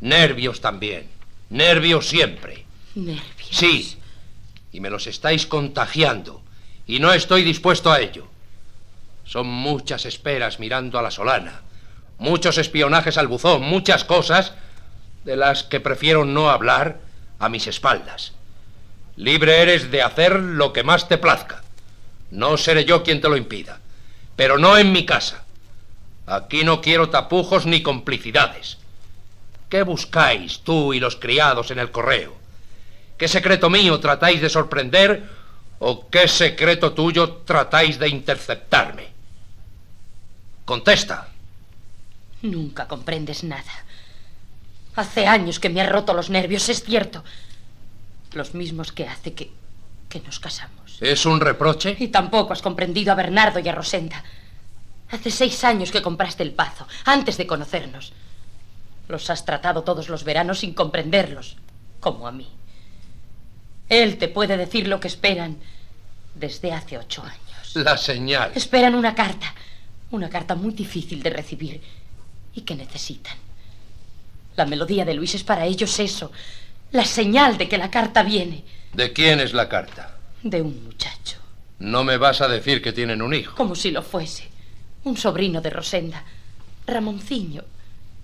Speaker 8: Nervios también. Nervios siempre.
Speaker 9: Nervios.
Speaker 8: Sí. Y me los estáis contagiando. Y no estoy dispuesto a ello. Son muchas esperas mirando a la solana. Muchos espionajes al buzón. Muchas cosas de las que prefiero no hablar a mis espaldas. Libre eres de hacer lo que más te plazca. No seré yo quien te lo impida. Pero no en mi casa. Aquí no quiero tapujos ni complicidades. ¿Qué buscáis tú y los criados en el correo? ¿Qué secreto mío tratáis de sorprender o qué secreto tuyo tratáis de interceptarme? Contesta.
Speaker 9: Nunca comprendes nada. Hace años que me ha roto los nervios, es cierto. Los mismos que hace que, que nos casamos.
Speaker 8: ¿Es un reproche?
Speaker 9: Y tampoco has comprendido a Bernardo y a Rosenda. Hace seis años que compraste el pazo, antes de conocernos. Los has tratado todos los veranos sin comprenderlos, como a mí. Él te puede decir lo que esperan desde hace ocho años.
Speaker 8: La señal.
Speaker 9: Esperan una carta, una carta muy difícil de recibir y que necesitan. La melodía de Luis es para ellos eso, la señal de que la carta viene.
Speaker 8: ¿De quién es la carta?
Speaker 9: De un muchacho.
Speaker 8: No me vas a decir que tienen un hijo.
Speaker 9: Como si lo fuese. Un sobrino de Rosenda. Ramonciño.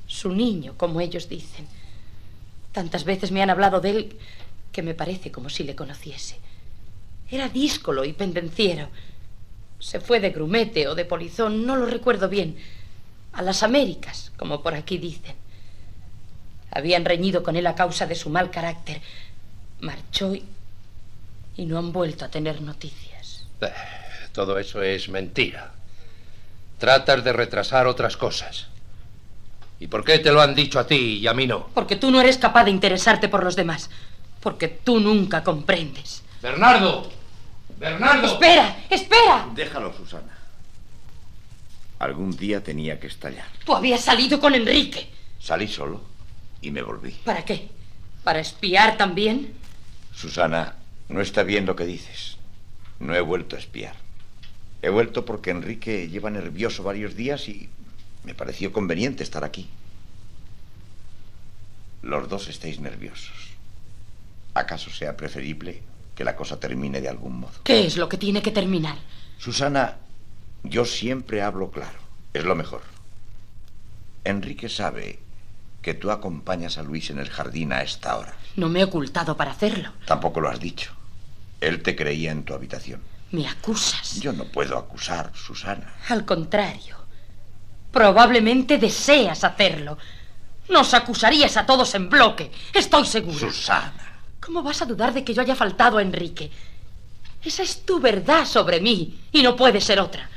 Speaker 9: Su niño, como ellos dicen. Tantas veces me han hablado de él que me parece como si le conociese. Era díscolo y pendenciero. Se fue de grumete o de polizón, no lo recuerdo bien. A las Américas, como por aquí dicen. Habían reñido con él a causa de su mal carácter. Marchó y, y no han vuelto a tener noticias.
Speaker 8: Eh, todo eso es mentira. Tratas de retrasar otras cosas. ¿Y por qué te lo han dicho a ti y a mí no?
Speaker 9: Porque tú no eres capaz de interesarte por los demás. Porque tú nunca comprendes.
Speaker 8: Bernardo. Bernardo.
Speaker 9: Espera, espera.
Speaker 12: Déjalo, Susana. Algún día tenía que estallar.
Speaker 9: Tú habías salido con Enrique.
Speaker 12: Salí solo y me volví.
Speaker 9: ¿Para qué? ¿Para espiar también?
Speaker 12: Susana, no está bien lo que dices. No he vuelto a espiar. He vuelto porque Enrique lleva nervioso varios días y me pareció conveniente estar aquí. Los dos estáis nerviosos. ¿Acaso sea preferible que la cosa termine de algún modo?
Speaker 9: ¿Qué es lo que tiene que terminar?
Speaker 12: Susana, yo siempre hablo claro. Es lo mejor. Enrique sabe que tú acompañas a Luis en el jardín a esta hora.
Speaker 9: No me he ocultado para hacerlo.
Speaker 12: Tampoco lo has dicho. Él te creía en tu habitación.
Speaker 9: Me acusas.
Speaker 12: Yo no puedo acusar, Susana.
Speaker 9: Al contrario. Probablemente deseas hacerlo. Nos acusarías a todos en bloque. Estoy seguro.
Speaker 12: Susana.
Speaker 9: ¿Cómo vas a dudar de que yo haya faltado a Enrique? Esa es tu verdad sobre mí y no puede ser otra.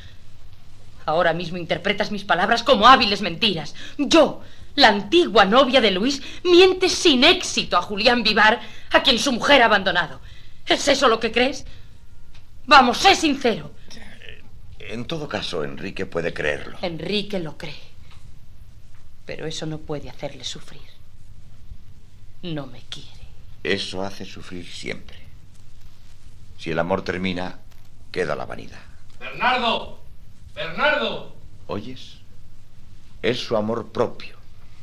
Speaker 9: Ahora mismo interpretas mis palabras como hábiles mentiras. Yo, la antigua novia de Luis, miente sin éxito a Julián Vivar, a quien su mujer ha abandonado. ¿Es eso lo que crees? Vamos, sé sincero.
Speaker 12: En todo caso, Enrique puede creerlo.
Speaker 9: Enrique lo cree. Pero eso no puede hacerle sufrir. No me quiere.
Speaker 12: Eso hace sufrir siempre. Si el amor termina, queda la vanidad.
Speaker 8: Bernardo. Bernardo.
Speaker 12: ¿Oyes? Es su amor propio,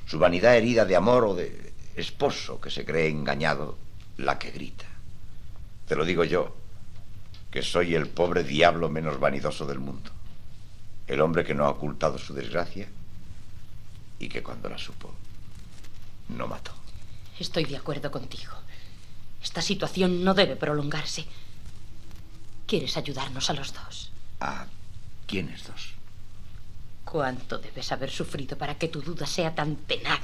Speaker 12: su vanidad herida de amor o de esposo que se cree engañado, la que grita. Te lo digo yo, que soy el pobre diablo menos vanidoso del mundo. El hombre que no ha ocultado su desgracia y que cuando la supo, no mató.
Speaker 9: Estoy de acuerdo contigo. Esta situación no debe prolongarse. ¿Quieres ayudarnos a los dos?
Speaker 12: ¿A quiénes dos?
Speaker 9: ¿Cuánto debes haber sufrido para que tu duda sea tan tenaz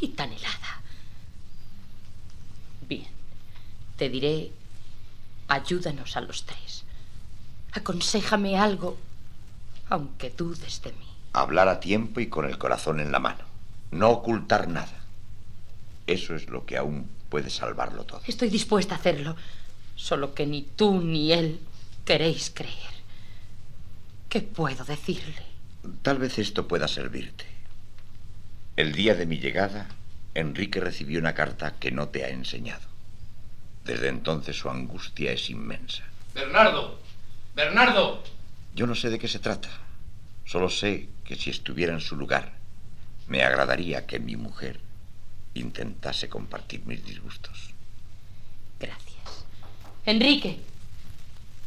Speaker 9: y tan helada? Bien, te diré, ayúdanos a los tres. Aconséjame algo, aunque dudes de mí.
Speaker 12: Hablar a tiempo y con el corazón en la mano. No ocultar nada. Eso es lo que aún puede salvarlo todo.
Speaker 9: Estoy dispuesta a hacerlo, solo que ni tú ni él queréis creer. ¿Qué puedo decirle?
Speaker 12: Tal vez esto pueda servirte. El día de mi llegada, Enrique recibió una carta que no te ha enseñado. Desde entonces su angustia es inmensa.
Speaker 8: Bernardo, Bernardo.
Speaker 12: Yo no sé de qué se trata. Solo sé que si estuviera en su lugar, me agradaría que mi mujer intentase compartir mis disgustos.
Speaker 9: Gracias. Enrique.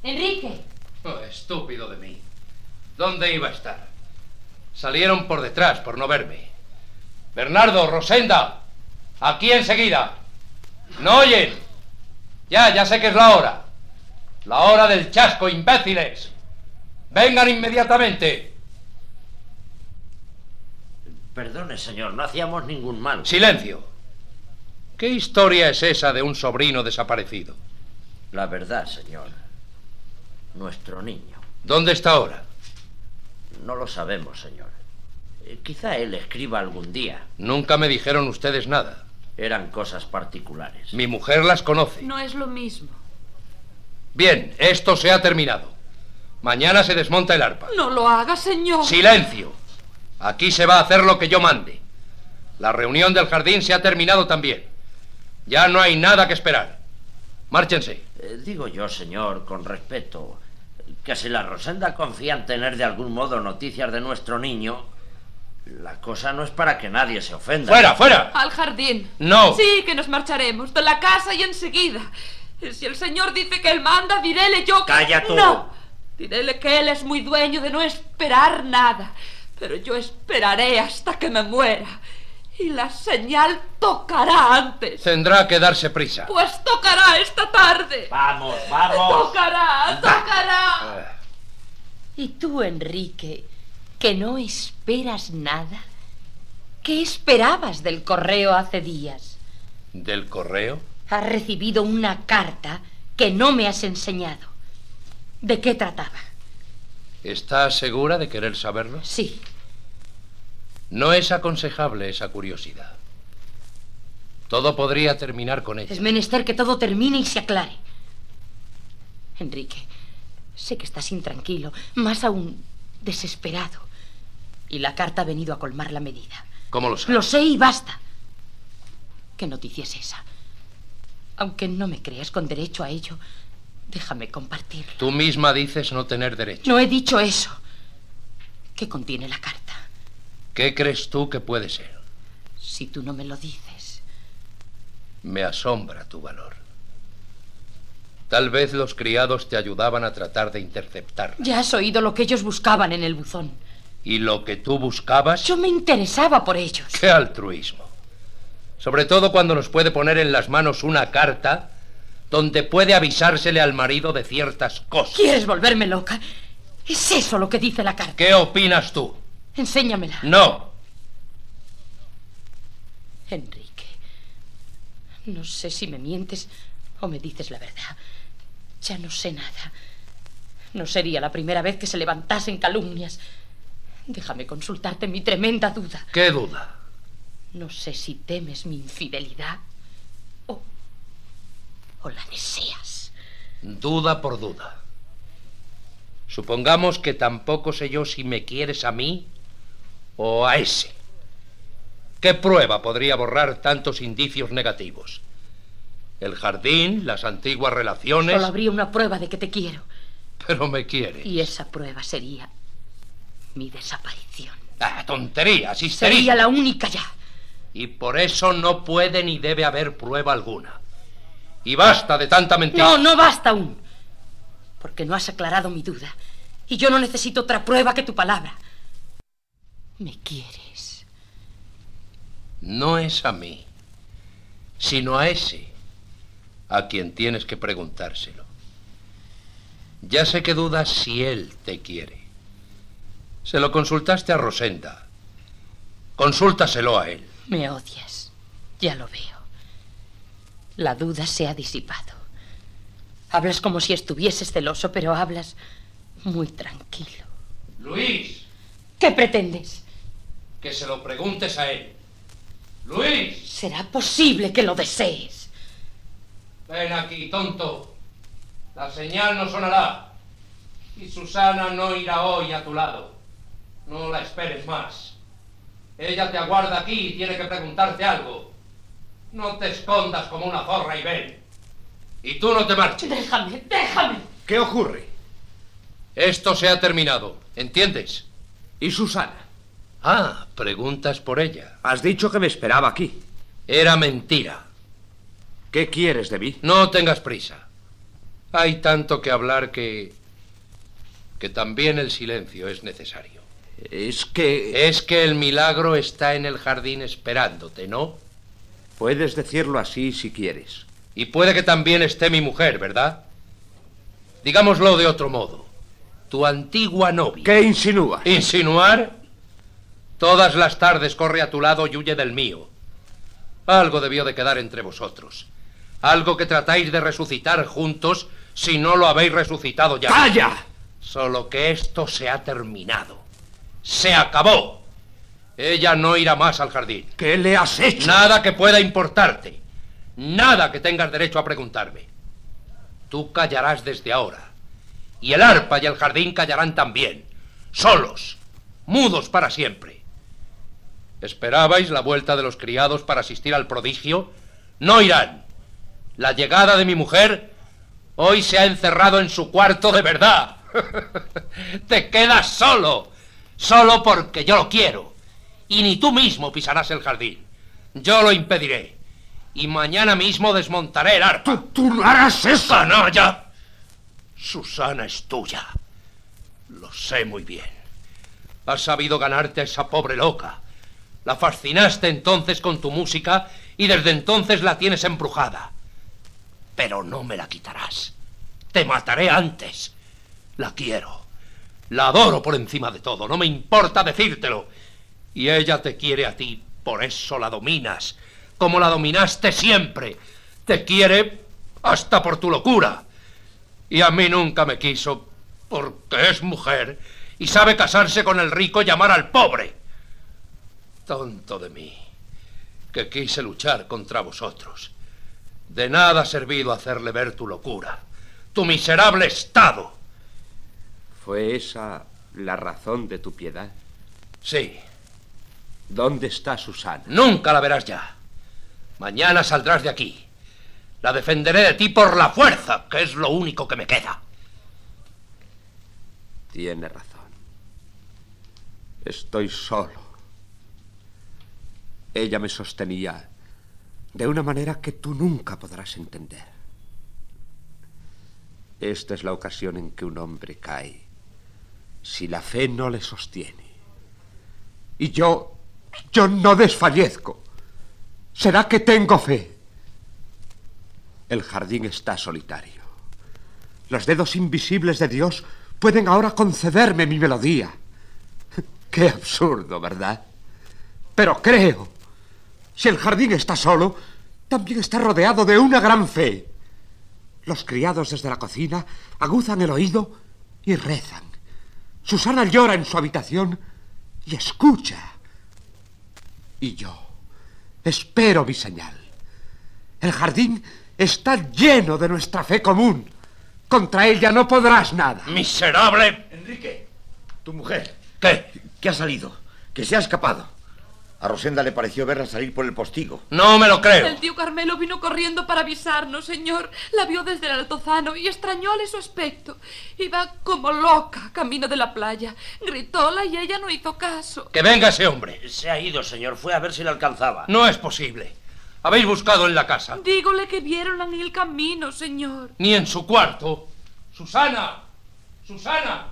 Speaker 9: Enrique.
Speaker 8: Oh, estúpido de mí. ¿Dónde iba a estar? Salieron por detrás por no verme. Bernardo, Rosenda, aquí enseguida. ¿No oyen? Ya, ya sé que es la hora. La hora del chasco, imbéciles. Vengan inmediatamente.
Speaker 10: Perdone, señor, no hacíamos ningún mal.
Speaker 8: Silencio. ¿Qué historia es esa de un sobrino desaparecido?
Speaker 10: La verdad, señor. Nuestro niño.
Speaker 8: ¿Dónde está ahora?
Speaker 10: No lo sabemos, señor. Eh, quizá él escriba algún día.
Speaker 8: Nunca me dijeron ustedes nada.
Speaker 10: Eran cosas particulares.
Speaker 8: Mi mujer las conoce.
Speaker 11: No es lo mismo.
Speaker 8: Bien, esto se ha terminado. Mañana se desmonta el arpa.
Speaker 11: No lo haga, señor.
Speaker 8: Silencio. Aquí se va a hacer lo que yo mande. La reunión del jardín se ha terminado también. Ya no hay nada que esperar. Márchense.
Speaker 10: Eh, digo yo, señor, con respeto, que si la Rosenda confía en tener de algún modo noticias de nuestro niño, la cosa no es para que nadie se ofenda.
Speaker 8: ¡Fuera, fuera!
Speaker 11: Al jardín.
Speaker 8: No.
Speaker 11: Sí, que nos marcharemos de la casa y enseguida. Si el señor dice que él manda, diréle yo que...
Speaker 10: ¡Calla tú!
Speaker 11: No. Diréle que él es muy dueño de no esperar nada. Pero yo esperaré hasta que me muera. Y la señal tocará antes.
Speaker 8: Tendrá que darse prisa.
Speaker 11: Pues tocará esta tarde.
Speaker 10: Vamos, vamos.
Speaker 11: Tocará, tocará.
Speaker 9: ¿Y tú, Enrique, que no esperas nada? ¿Qué esperabas del correo hace días?
Speaker 8: ¿Del correo?
Speaker 9: Has recibido una carta que no me has enseñado. ¿De qué trataba?
Speaker 8: ¿Estás segura de querer saberlo?
Speaker 9: Sí.
Speaker 8: No es aconsejable esa curiosidad. Todo podría terminar con ella.
Speaker 9: Es menester que todo termine y se aclare. Enrique, sé que estás intranquilo, más aún desesperado. Y la carta ha venido a colmar la medida.
Speaker 8: ¿Cómo lo sabes?
Speaker 9: Lo sé y basta. ¿Qué noticia es esa? Aunque no me creas con derecho a ello, déjame compartirlo.
Speaker 8: Tú misma dices no tener derecho.
Speaker 9: No he dicho eso. ¿Qué contiene la carta?
Speaker 8: ¿Qué crees tú que puede ser?
Speaker 9: Si tú no me lo dices.
Speaker 8: Me asombra tu valor. Tal vez los criados te ayudaban a tratar de interceptarla.
Speaker 9: Ya has oído lo que ellos buscaban en el buzón.
Speaker 8: ¿Y lo que tú buscabas?
Speaker 9: Yo me interesaba por ellos.
Speaker 8: ¡Qué altruismo! Sobre todo cuando nos puede poner en las manos una carta donde puede avisársele al marido de ciertas cosas.
Speaker 9: ¿Quieres volverme loca? ¿Es eso lo que dice la carta?
Speaker 8: ¿Qué opinas tú?
Speaker 9: Enséñamela.
Speaker 8: No.
Speaker 9: Enrique, no sé si me mientes o me dices la verdad. Ya no sé nada. No sería la primera vez que se levantasen calumnias. Déjame consultarte mi tremenda duda.
Speaker 8: ¿Qué duda?
Speaker 9: No sé si temes mi infidelidad o, o la deseas.
Speaker 8: Duda por duda. Supongamos que tampoco sé yo si me quieres a mí o a ese. ¿Qué prueba podría borrar tantos indicios negativos? El jardín, las antiguas relaciones.
Speaker 9: Solo habría una prueba de que te quiero.
Speaker 8: Pero me quieres.
Speaker 9: Y esa prueba sería mi desaparición.
Speaker 8: Ah, tonterías, histerismo.
Speaker 9: Sería la única ya.
Speaker 8: Y por eso no puede ni debe haber prueba alguna. Y basta de tanta mentira.
Speaker 9: No, no basta aún. Porque no has aclarado mi duda. Y yo no necesito otra prueba que tu palabra. ¿Me quieres?
Speaker 8: No es a mí, sino a ese a quien tienes que preguntárselo. Ya sé que dudas si él te quiere. Se lo consultaste a Rosenda. Consúltaselo a él.
Speaker 9: Me odias. Ya lo veo. La duda se ha disipado. Hablas como si estuvieses celoso, pero hablas muy tranquilo.
Speaker 8: Luis,
Speaker 9: ¿Qué pretendes?
Speaker 8: Que se lo preguntes a él. Luis,
Speaker 9: ¿Será posible que lo desees?
Speaker 8: ven aquí, tonto. La señal no sonará. Y Susana no irá hoy a tu lado. No la esperes más. Ella te aguarda aquí y tiene que preguntarte algo. No te escondas como una zorra y ven. Y tú no te marches.
Speaker 9: Déjame, déjame.
Speaker 7: ¿Qué ocurre?
Speaker 8: Esto se ha terminado, ¿entiendes?
Speaker 7: ¿Y Susana?
Speaker 8: Ah, preguntas por ella.
Speaker 7: Has dicho que me esperaba aquí.
Speaker 8: Era mentira.
Speaker 7: ¿Qué quieres de mí?
Speaker 8: No tengas prisa. Hay tanto que hablar que... que también el silencio es necesario.
Speaker 7: Es que...
Speaker 8: Es que el milagro está en el jardín esperándote, ¿no?
Speaker 7: Puedes decirlo así si quieres.
Speaker 8: Y puede que también esté mi mujer, ¿verdad? Digámoslo de otro modo. Tu antigua novia.
Speaker 7: ¿Qué insinúa?
Speaker 8: ¿Insinuar? Todas las tardes corre a tu lado y huye del mío. Algo debió de quedar entre vosotros. Algo que tratáis de resucitar juntos si no lo habéis resucitado ya.
Speaker 7: ¡Calla!
Speaker 8: Solo que esto se ha terminado. Se acabó. Ella no irá más al jardín.
Speaker 7: ¿Qué le has hecho?
Speaker 8: Nada que pueda importarte. Nada que tengas derecho a preguntarme. Tú callarás desde ahora. Y el arpa y el jardín callarán también. Solos. Mudos para siempre. ¿Esperabais la vuelta de los criados para asistir al prodigio? No irán. La llegada de mi mujer hoy se ha encerrado en su cuarto de verdad. Te quedas solo. Solo porque yo lo quiero. Y ni tú mismo pisarás el jardín. Yo lo impediré. Y mañana mismo desmontaré el arpa.
Speaker 7: ¡Tú, tú no harás eso!
Speaker 8: ¡Canalla! Susana es tuya. Lo sé muy bien. Has sabido ganarte a esa pobre loca. La fascinaste entonces con tu música y desde entonces la tienes embrujada. Pero no me la quitarás. Te mataré antes. La quiero. La adoro por encima de todo. No me importa decírtelo. Y ella te quiere a ti. Por eso la dominas. Como la dominaste siempre. Te quiere hasta por tu locura. Y a mí nunca me quiso porque es mujer y sabe casarse con el rico y amar al pobre. Tonto de mí, que quise luchar contra vosotros. De nada ha servido hacerle ver tu locura, tu miserable estado.
Speaker 7: ¿Fue esa la razón de tu piedad?
Speaker 8: Sí.
Speaker 7: ¿Dónde está Susana?
Speaker 8: Nunca la verás ya. Mañana saldrás de aquí. La defenderé de ti por la fuerza, que es lo único que me queda.
Speaker 7: Tiene razón. Estoy solo. Ella me sostenía de una manera que tú nunca podrás entender. Esta es la ocasión en que un hombre cae si la fe no le sostiene. Y yo, yo no desfallezco. ¿Será que tengo fe? El jardín está solitario. Los dedos invisibles de Dios pueden ahora concederme mi melodía. Qué absurdo, ¿verdad? Pero creo. Si el jardín está solo, también está rodeado de una gran fe. Los criados desde la cocina aguzan el oído y rezan. Susana llora en su habitación y escucha. Y yo espero mi señal. El jardín está lleno de nuestra fe común. Contra ella no podrás nada.
Speaker 8: ¡Miserable!
Speaker 12: Enrique, tu mujer.
Speaker 8: ¿Qué?
Speaker 12: ¿Qué ha salido? Que se ha escapado. A Rosenda le pareció verla salir por el postigo.
Speaker 8: No me lo creo.
Speaker 11: El tío Carmelo vino corriendo para avisarnos, señor. La vio desde el altozano y extrañóle su aspecto. Iba como loca, camino de la playa. Gritóla y ella no hizo caso.
Speaker 8: Que venga ese hombre.
Speaker 10: Se ha ido, señor. Fue a ver si le alcanzaba.
Speaker 8: No es posible. Habéis buscado en la casa.
Speaker 11: Dígole que vieron en el camino, señor.
Speaker 8: Ni en su cuarto. Susana. Susana.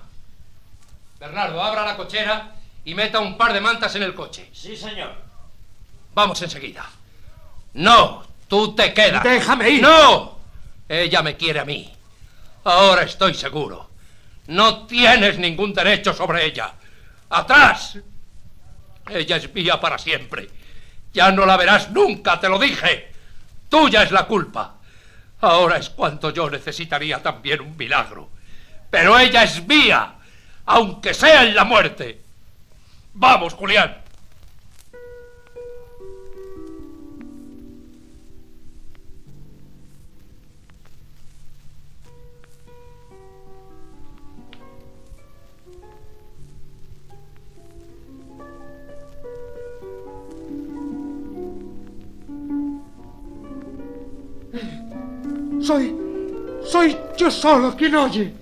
Speaker 8: Bernardo, abra la cochera y meta un par de mantas en el coche.
Speaker 10: Sí, señor.
Speaker 8: Vamos enseguida. No, tú te quedas.
Speaker 7: Déjame ir.
Speaker 8: No. Ella me quiere a mí. Ahora estoy seguro. No tienes ningún derecho sobre ella. ¡Atrás! Ella es mía para siempre. Ya no la verás nunca, te lo dije. Tuya es la culpa. Ahora es cuanto yo necesitaría también un milagro. Pero ella es mía, aunque sea en la muerte. Vamos, Julián.
Speaker 7: Soy.
Speaker 13: Soy yo solo quien oye.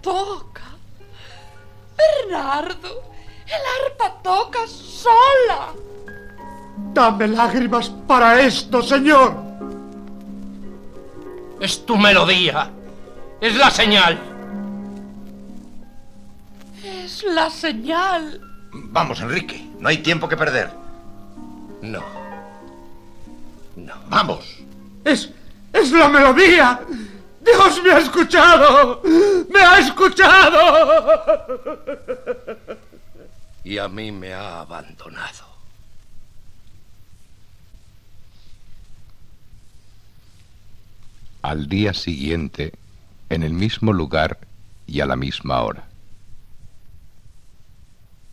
Speaker 11: Toca. Bernardo, el arpa toca sola.
Speaker 13: Dame lágrimas para esto, señor.
Speaker 8: Es tu melodía. Es la señal.
Speaker 11: Es la señal.
Speaker 12: Vamos, Enrique. No hay tiempo que perder.
Speaker 8: No. No.
Speaker 12: Vamos.
Speaker 13: Es. es la melodía. Dios me ha escuchado. Me ha escuchado.
Speaker 8: Y a mí me ha abandonado.
Speaker 6: Al día siguiente, en el mismo lugar y a la misma hora.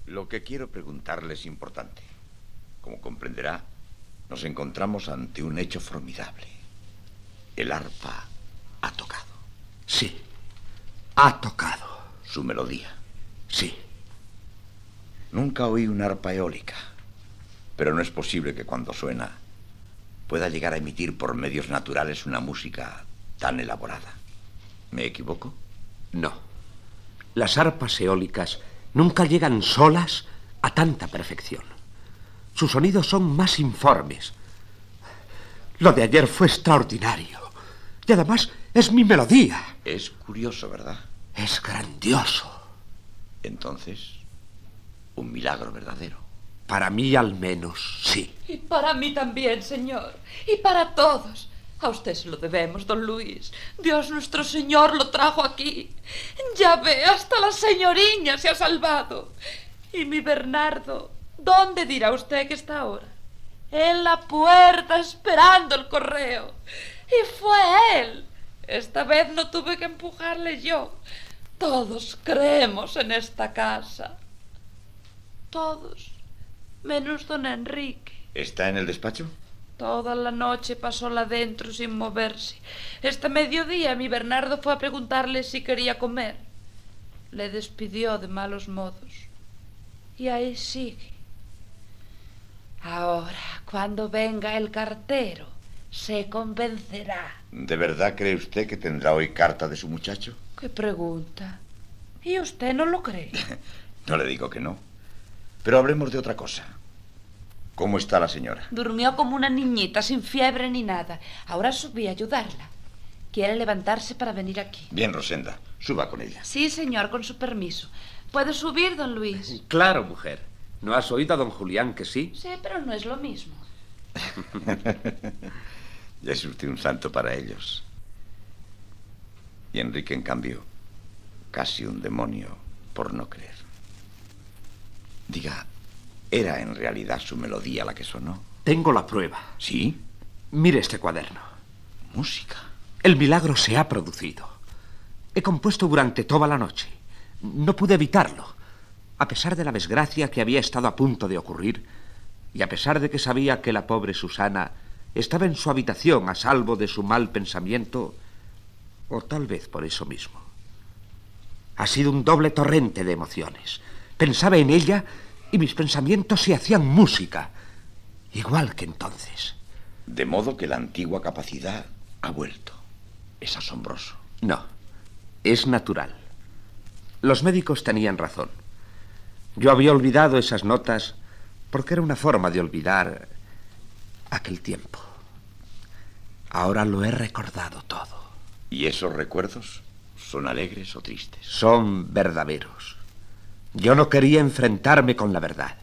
Speaker 12: Lo que quiero preguntarle es importante. Como comprenderá, nos encontramos ante un hecho formidable. El arpa ha tocado.
Speaker 7: Sí, ha tocado.
Speaker 12: Su melodía.
Speaker 7: Sí.
Speaker 12: Nunca oí una arpa eólica, pero no es posible que cuando suena pueda llegar a emitir por medios naturales una música tan elaborada. ¿Me equivoco?
Speaker 7: No. Las arpas eólicas nunca llegan solas a tanta perfección. Sus sonidos son más informes. Lo de ayer fue extraordinario. Y además es mi melodía.
Speaker 12: Es curioso, ¿verdad?
Speaker 7: Es grandioso.
Speaker 12: Entonces, un milagro verdadero.
Speaker 7: Para mí al menos, sí.
Speaker 11: Y para mí también, señor. Y para todos. A usted se lo debemos, don Luis. Dios nuestro Señor lo trajo aquí. Ya ve, hasta la señoriña se ha salvado. Y mi Bernardo, ¿dónde dirá usted que está ahora? En la puerta esperando el correo. Y fue él. Esta vez no tuve que empujarle yo. Todos creemos en esta casa. Todos. Menos don Enrique.
Speaker 12: ¿Está en el despacho?
Speaker 11: Toda la noche pasóla dentro sin moverse. Este mediodía mi Bernardo fue a preguntarle si quería comer. Le despidió de malos modos. Y ahí sigue. Ahora, cuando venga el cartero, se convencerá.
Speaker 12: ¿De verdad cree usted que tendrá hoy carta de su muchacho?
Speaker 11: ¿Qué pregunta? ¿Y usted no lo cree?
Speaker 12: no le digo que no. Pero hablemos de otra cosa. ¿Cómo está la señora?
Speaker 11: Durmió como una niñita, sin fiebre ni nada. Ahora subí a ayudarla. Quiere levantarse para venir aquí.
Speaker 12: Bien, Rosenda. Suba con ella.
Speaker 11: Sí, señor, con su permiso. ¿Puede subir, don Luis?
Speaker 7: Claro, mujer. ¿No has oído a don Julián que sí?
Speaker 11: Sí, pero no es lo mismo.
Speaker 12: ya es usted un santo para ellos. Y Enrique, en cambio, casi un demonio por no creer. Diga, ¿era en realidad su melodía la que sonó?
Speaker 7: Tengo la prueba.
Speaker 12: ¿Sí?
Speaker 7: Mire este cuaderno.
Speaker 12: Música.
Speaker 7: El milagro se ha producido. He compuesto durante toda la noche. No pude evitarlo. A pesar de la desgracia que había estado a punto de ocurrir, y a pesar de que sabía que la pobre Susana estaba en su habitación a salvo de su mal pensamiento, o tal vez por eso mismo. Ha sido un doble torrente de emociones. Pensaba en ella y mis pensamientos se hacían música, igual que entonces.
Speaker 12: De modo que la antigua capacidad ha vuelto. Es asombroso.
Speaker 7: No, es natural. Los médicos tenían razón. Yo había olvidado esas notas porque era una forma de olvidar aquel tiempo. Ahora lo he recordado todo.
Speaker 12: ¿Y esos recuerdos son alegres o tristes?
Speaker 7: Son verdaderos. Yo no quería enfrentarme con la verdad.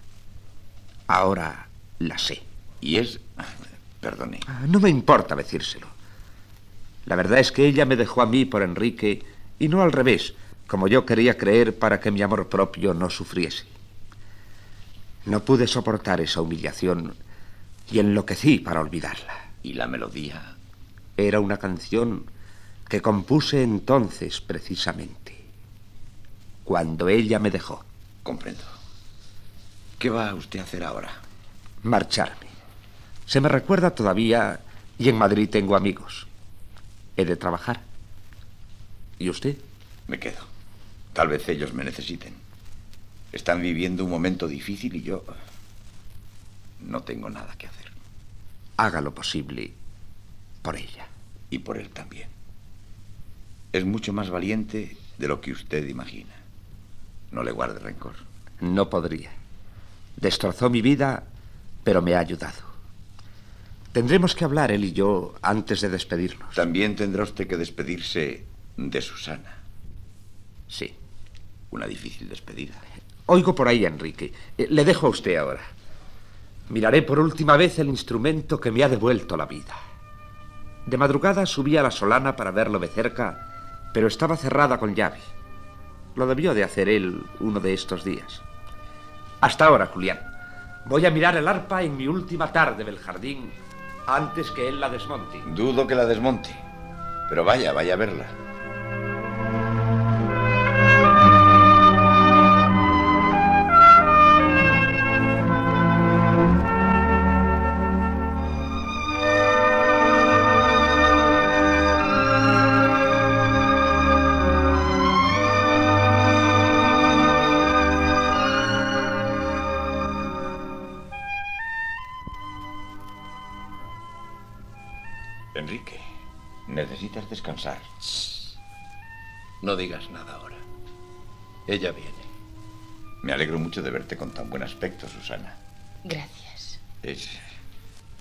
Speaker 7: Ahora la sé.
Speaker 12: Y es... Perdone.
Speaker 7: No me importa decírselo. La verdad es que ella me dejó a mí por Enrique y no al revés, como yo quería creer para que mi amor propio no sufriese. No pude soportar esa humillación y enloquecí para olvidarla.
Speaker 12: ¿Y la melodía?
Speaker 7: Era una canción que compuse entonces precisamente, cuando ella me dejó.
Speaker 12: Comprendo. ¿Qué va usted a hacer ahora?
Speaker 7: Marcharme. Se me recuerda todavía y en Madrid tengo amigos. He de trabajar. ¿Y usted?
Speaker 12: Me quedo. Tal vez ellos me necesiten. Están viviendo un momento difícil y yo no tengo nada que hacer.
Speaker 7: haga lo posible por ella.
Speaker 12: Y por él también. Es mucho más valiente de lo que usted imagina. No le guarde rencor.
Speaker 7: No podría. Destrozó mi vida, pero me ha ayudado. Tendremos que hablar él y yo antes de despedirnos.
Speaker 12: También tendrá usted que despedirse de Susana.
Speaker 7: Sí.
Speaker 12: Una difícil despedida.
Speaker 7: Oigo por ahí, Enrique. Eh, Le dejo a usted ahora. Miraré por última vez el instrumento que me ha devuelto la vida. De madrugada subí a la solana para verlo de cerca, pero estaba cerrada con llave. Lo debió de hacer él uno de estos días. Hasta ahora, Julián. Voy a mirar el arpa en mi última tarde del jardín antes que él la desmonte.
Speaker 12: Dudo que la desmonte. Pero vaya, vaya a verla.
Speaker 8: No digas nada ahora. Ella viene.
Speaker 12: Me alegro mucho de verte con tan buen aspecto, Susana.
Speaker 9: Gracias.
Speaker 12: Es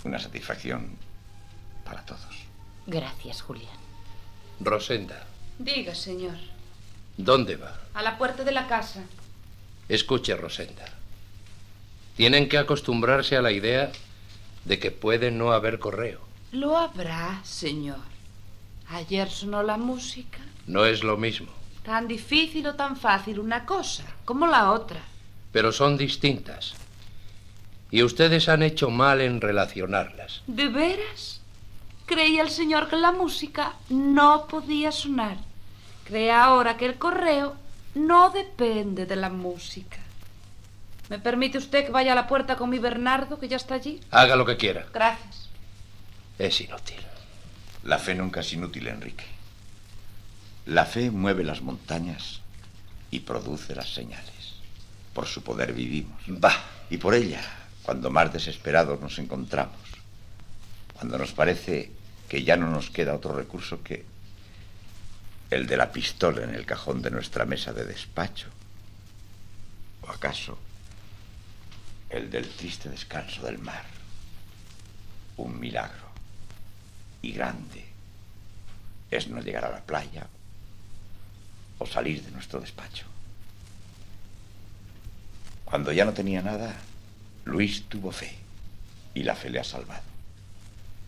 Speaker 12: una satisfacción para todos.
Speaker 9: Gracias, Julián.
Speaker 8: Rosenda,
Speaker 11: Diga, señor.
Speaker 8: ¿dónde va?
Speaker 11: A la puerta de la casa.
Speaker 8: Escuche, Rosenda. Tienen que acostumbrarse a la idea de que puede no haber correo.
Speaker 11: Lo habrá, señor. Ayer sonó la música.
Speaker 8: No es lo mismo,
Speaker 11: Tan difícil o tan fácil una cosa como la otra.
Speaker 8: pero son distintas. Y ustedes han hecho mal en relacionarlas.
Speaker 11: ¿De veras? Creía el señor que la música no podía sonar. Cree ahora que el correo no depende de la música. ¿Me permite usted que vaya a la puerta con mi Bernardo, que ya está allí?
Speaker 8: Haga lo que quiera.
Speaker 11: Gracias.
Speaker 8: Es inútil.
Speaker 12: La fe nunca es inútil, Enrique. La fe mueve las montañas y produce las señales. Por su poder vivimos.
Speaker 8: Va.
Speaker 12: Y por ella, cuando más desesperados nos encontramos, cuando nos parece que ya no nos queda otro recurso que el de la pistola en el cajón de nuestra mesa de despacho, o acaso el del triste descanso del mar, un milagro y grande es no llegar a la playa salir de nuestro despacho. Cuando ya no tenía nada, Luis tuvo fe y la fe le ha salvado.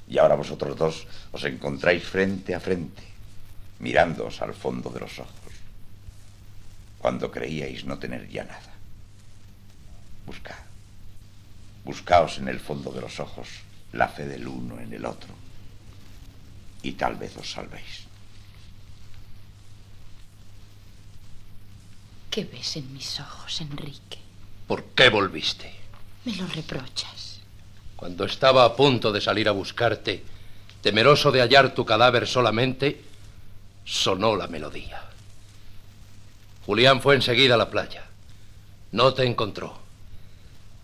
Speaker 12: Y ahora vosotros dos os encontráis frente a frente, mirándoos al fondo de los ojos, cuando creíais no tener ya nada. Buscad, buscaos en el fondo de los ojos la fe del uno en el otro, y tal vez os salvéis.
Speaker 9: ¿Qué ves en mis ojos, Enrique?
Speaker 8: ¿Por qué volviste?
Speaker 9: Me lo reprochas.
Speaker 8: Cuando estaba a punto de salir a buscarte, temeroso de hallar tu cadáver solamente, sonó la melodía. Julián fue enseguida a la playa. No te encontró.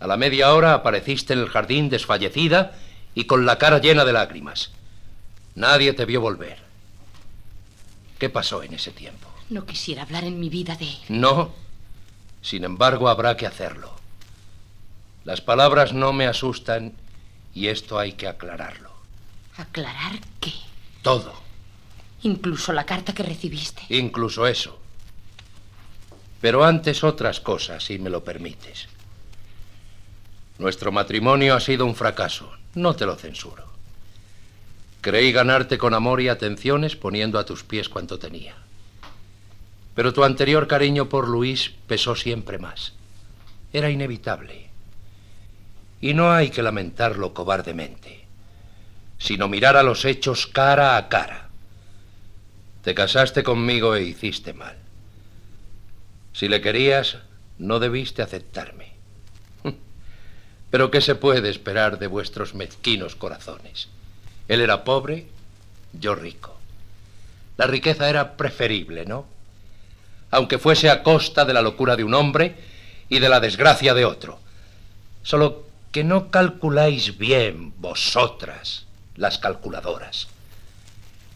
Speaker 8: A la media hora apareciste en el jardín desfallecida y con la cara llena de lágrimas. Nadie te vio volver. ¿Qué pasó en ese tiempo?
Speaker 9: No quisiera hablar en mi vida de él.
Speaker 8: No. Sin embargo, habrá que hacerlo. Las palabras no me asustan y esto hay que aclararlo.
Speaker 9: ¿Aclarar qué?
Speaker 8: Todo,
Speaker 9: Incluso la carta que recibiste.
Speaker 8: incluso eso. Pero antes otras cosas, si me lo permites. Nuestro matrimonio ha sido un fracaso, no te lo censuro. Creí ganarte con amor y atenciones poniendo a tus pies cuanto tenía. Pero tu anterior cariño por Luis pesó siempre más. Era inevitable. Y no hay que lamentarlo cobardemente, sino mirar a los hechos cara a cara. Te casaste conmigo e hiciste mal. Si le querías, no debiste aceptarme. Pero ¿qué se puede esperar de vuestros mezquinos corazones? Él era pobre, yo rico. La riqueza era preferible, ¿no? Aunque fuese a costa de la locura de un hombre y de la desgracia de otro. Solo que no calculáis bien vosotras, las calculadoras.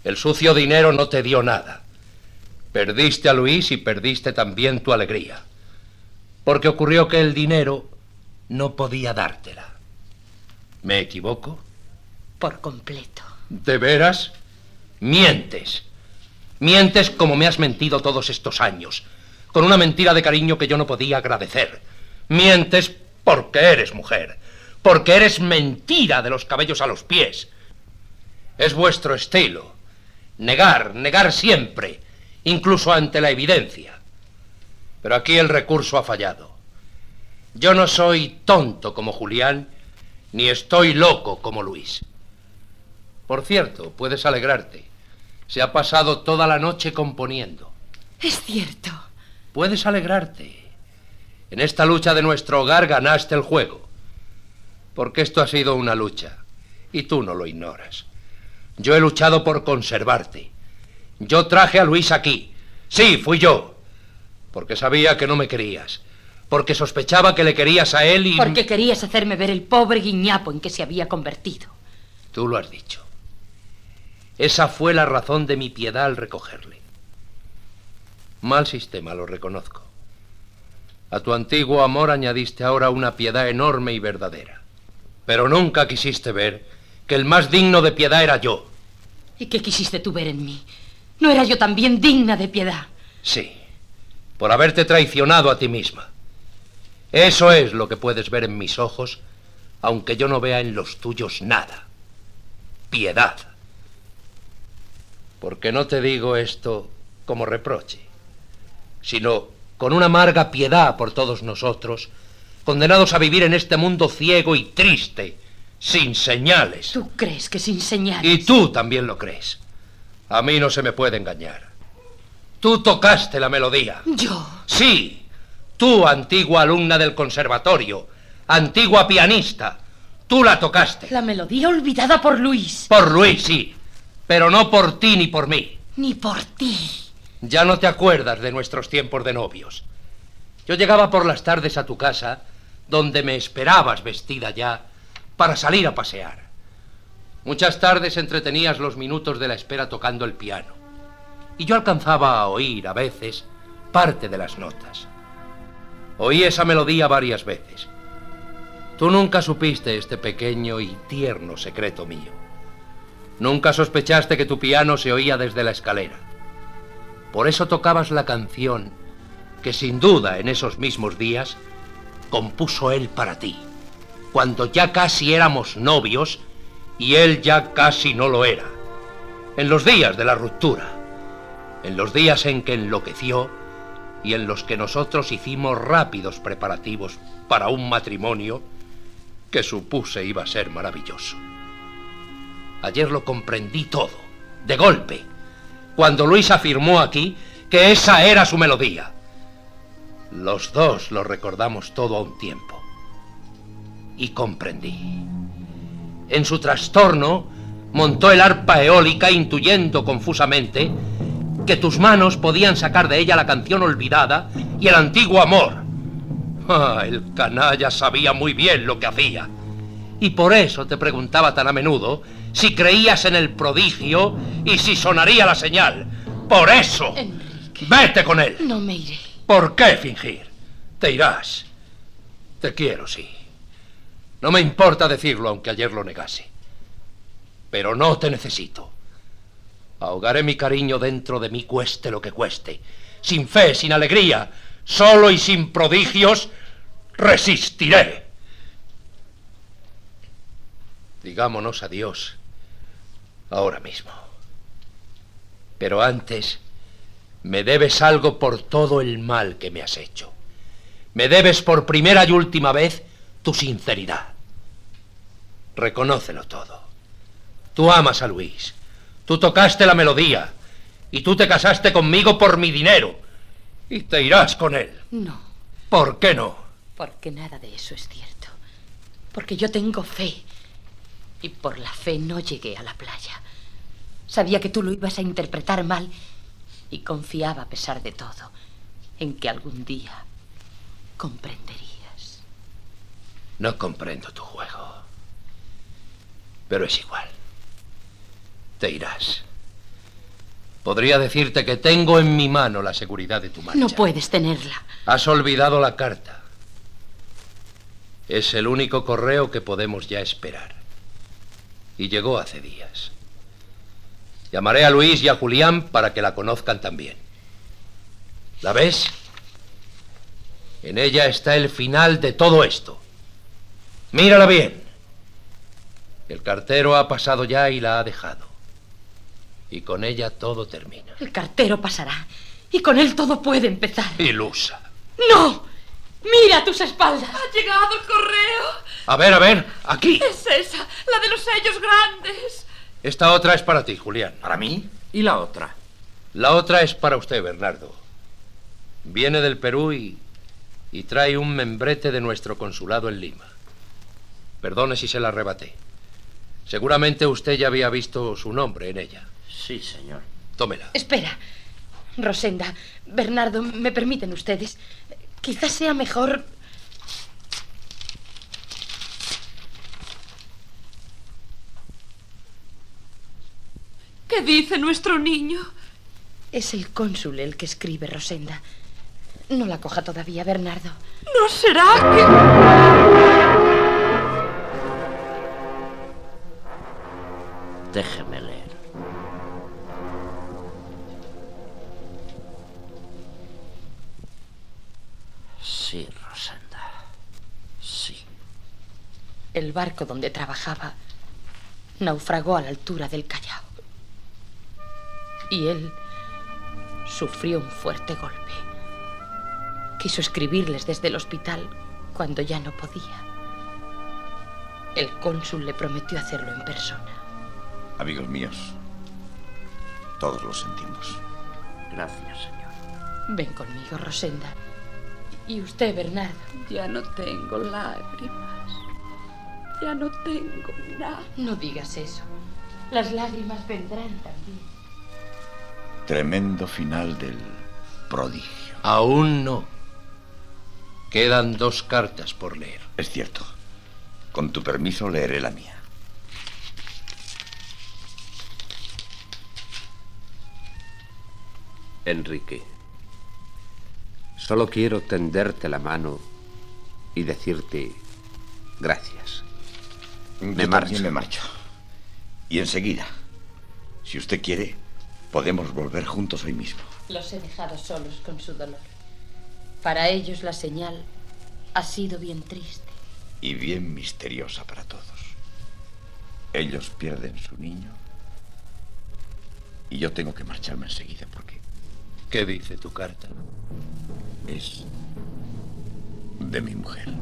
Speaker 8: El sucio dinero no te dio nada. Perdiste a Luis y perdiste también tu alegría. Porque ocurrió que el dinero no podía dártela. ¿Me equivoco?
Speaker 9: Por completo.
Speaker 8: ¿De veras? Mientes. Mientes como me has mentido todos estos años, con una mentira de cariño que yo no podía agradecer. Mientes porque eres mujer, porque eres mentira de los cabellos a los pies. Es vuestro estilo. Negar, negar siempre, incluso ante la evidencia. Pero aquí el recurso ha fallado. Yo no soy tonto como Julián, ni estoy loco como Luis. Por cierto, puedes alegrarte. Se ha pasado toda la noche componiendo.
Speaker 9: Es cierto.
Speaker 8: Puedes alegrarte. En esta lucha de nuestro hogar ganaste el juego. Porque esto ha sido una lucha. Y tú no lo ignoras. Yo he luchado por conservarte. Yo traje a Luis aquí. Sí, fui yo. Porque sabía que no me querías. Porque sospechaba que le querías a él y...
Speaker 9: Porque querías hacerme ver el pobre guiñapo en que se había convertido.
Speaker 8: Tú lo has dicho. Esa fue la razón de mi piedad al recogerle. Mal sistema, lo reconozco. A tu antiguo amor añadiste ahora una piedad enorme y verdadera. Pero nunca quisiste ver que el más digno de piedad era yo.
Speaker 9: ¿Y qué quisiste tú ver en mí? ¿No era yo también digna de piedad?
Speaker 8: Sí, por haberte traicionado a ti misma. Eso es lo que puedes ver en mis ojos, aunque yo no vea en los tuyos nada. Piedad. Porque no te digo esto como reproche, sino con una amarga piedad por todos nosotros, condenados a vivir en este mundo ciego y triste, sin señales.
Speaker 9: ¿Tú crees que sin señales?
Speaker 8: Y tú también lo crees. A mí no se me puede engañar. Tú tocaste la melodía.
Speaker 9: ¿Yo?
Speaker 8: Sí. Tú, antigua alumna del conservatorio, antigua pianista. Tú la tocaste.
Speaker 9: La melodía olvidada por Luis.
Speaker 8: Por Luis, sí. Pero no por ti ni por mí.
Speaker 9: Ni por ti.
Speaker 8: Ya no te acuerdas de nuestros tiempos de novios. Yo llegaba por las tardes a tu casa, donde me esperabas vestida ya, para salir a pasear. Muchas tardes entretenías los minutos de la espera tocando el piano. Y yo alcanzaba a oír, a veces, parte de las notas. Oí esa melodía varias veces. Tú nunca supiste este pequeño y tierno secreto mío. Nunca sospechaste que tu piano se oía desde la escalera. Por eso tocabas la canción que sin duda en esos mismos días compuso él para ti, cuando ya casi éramos novios y él ya casi no lo era. En los días de la ruptura, en los días en que enloqueció y en los que nosotros hicimos rápidos preparativos para un matrimonio que supuse iba a ser maravilloso. Ayer lo comprendí todo, de golpe, cuando Luis afirmó aquí que esa era su melodía. Los dos lo recordamos todo a un tiempo. Y comprendí. En su trastorno, montó el arpa eólica intuyendo confusamente que tus manos podían sacar de ella la canción olvidada y el antiguo amor. Ah, el canalla sabía muy bien lo que hacía. Y por eso te preguntaba tan a menudo si creías en el prodigio y si sonaría la señal. Por eso. Vete con él.
Speaker 9: No me iré.
Speaker 8: ¿Por qué fingir? Te irás. Te quiero, sí. No me importa decirlo, aunque ayer lo negase. Pero no te necesito. Ahogaré mi cariño dentro de mí, cueste lo que cueste. Sin fe, sin alegría, solo y sin prodigios, resistiré. Digámonos adiós ahora mismo. Pero antes, me debes algo por todo el mal que me has hecho. Me debes por primera y última vez tu sinceridad. Reconócelo todo. Tú amas a Luis. Tú tocaste la melodía. Y tú te casaste conmigo por mi dinero. Y te irás con él.
Speaker 9: No.
Speaker 8: ¿Por qué no?
Speaker 9: Porque nada de eso es cierto. Porque yo tengo fe. Y por la fe no llegué a la playa. Sabía que tú lo ibas a interpretar mal y confiaba a pesar de todo en que algún día comprenderías.
Speaker 8: No comprendo tu juego. Pero es igual. Te irás. Podría decirte que tengo en mi mano la seguridad de tu marcha.
Speaker 9: No puedes tenerla.
Speaker 8: Has olvidado la carta. Es el único correo que podemos ya esperar. Y llegó hace días. Llamaré a Luis y a Julián para que la conozcan también. ¿La ves? En ella está el final de todo esto. Mírala bien. El cartero ha pasado ya y la ha dejado. Y con ella todo termina.
Speaker 9: El cartero pasará. Y con él todo puede empezar.
Speaker 8: Ilusa.
Speaker 9: ¡No! ¡Mira tus espaldas!
Speaker 11: Ha llegado el correo.
Speaker 8: A ver, a ver, aquí.
Speaker 11: Es esa, la de los sellos grandes.
Speaker 8: Esta otra es para ti, Julián.
Speaker 7: ¿Para mí? ¿Y la otra?
Speaker 8: La otra es para usted, Bernardo. Viene del Perú y, y trae un membrete de nuestro consulado en Lima. Perdone si se la arrebaté. Seguramente usted ya había visto su nombre en ella.
Speaker 10: Sí, señor.
Speaker 8: Tómela.
Speaker 9: Espera. Rosenda, Bernardo, ¿me permiten ustedes? Quizás sea mejor...
Speaker 11: ¿Qué dice nuestro niño?
Speaker 9: Es el cónsul el que escribe, Rosenda. No la coja todavía, Bernardo.
Speaker 11: ¿No será que...
Speaker 10: Déjeme leer. Sí, Rosenda. Sí.
Speaker 9: El barco donde trabajaba naufragó a la altura del Callao. Y él sufrió un fuerte golpe. Quiso escribirles desde el hospital cuando ya no podía. El cónsul le prometió hacerlo en persona.
Speaker 12: Amigos míos, todos lo sentimos.
Speaker 10: Gracias, señor.
Speaker 9: Ven conmigo, Rosenda. Y usted, Bernardo.
Speaker 11: Ya no tengo lágrimas. Ya no tengo nada.
Speaker 9: No digas eso. Las lágrimas vendrán también.
Speaker 12: Tremendo final del prodigio.
Speaker 8: Aún no. Quedan dos cartas por leer.
Speaker 12: Es cierto. Con tu permiso leeré la mía.
Speaker 7: Enrique, solo quiero tenderte la mano y decirte gracias.
Speaker 12: Yo
Speaker 7: Me
Speaker 12: también
Speaker 7: marcho.
Speaker 12: me marcho. Y enseguida, si usted quiere, podemos volver juntos hoy mismo.
Speaker 9: Los he dejado solos con su dolor. Para ellos la señal ha sido bien triste.
Speaker 12: Y bien misteriosa para todos. Ellos pierden su niño. Y yo tengo que marcharme enseguida porque
Speaker 8: ¿Qué dice tu carta?
Speaker 12: es de mi mujer.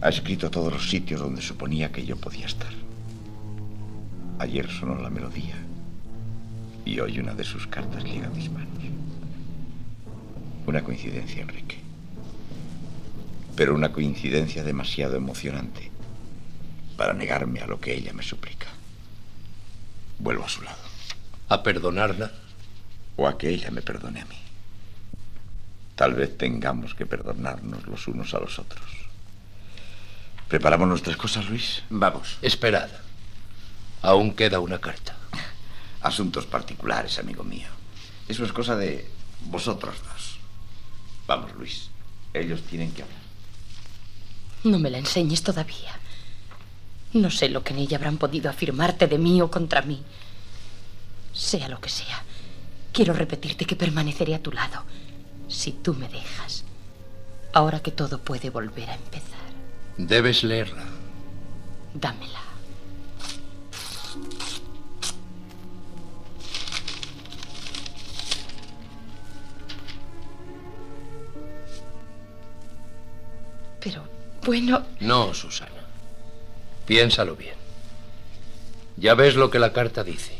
Speaker 12: Ha escrito todos los sitios donde suponía que yo podía estar. Ayer sonó la melodía y hoy una de sus cartas llega a mis manos. Una coincidencia, Enrique. Pero una coincidencia demasiado emocionante para negarme a lo que ella me suplica. Vuelvo a su lado.
Speaker 8: ¿A perdonarla?
Speaker 12: O a que ella me perdone a mí. Tal vez tengamos que perdonarnos los unos a los otros. ¿Preparamos nuestras cosas, Luis?
Speaker 7: Vamos.
Speaker 8: Esperad. Aún queda una carta.
Speaker 12: Asuntos particulares, amigo mío. Eso es cosa de vosotros dos. Vamos, Luis. Ellos tienen que hablar.
Speaker 9: No me la enseñes todavía. No sé lo que en ella habrán podido afirmarte de mí o contra mí. Sea lo que sea, quiero repetirte que permaneceré a tu lado, si tú me dejas, ahora que todo puede volver a empezar.
Speaker 8: Debes leerla.
Speaker 9: Dámela. Bueno,
Speaker 8: No, Susana. Piénsalo bien. Ya ves lo que la carta dice.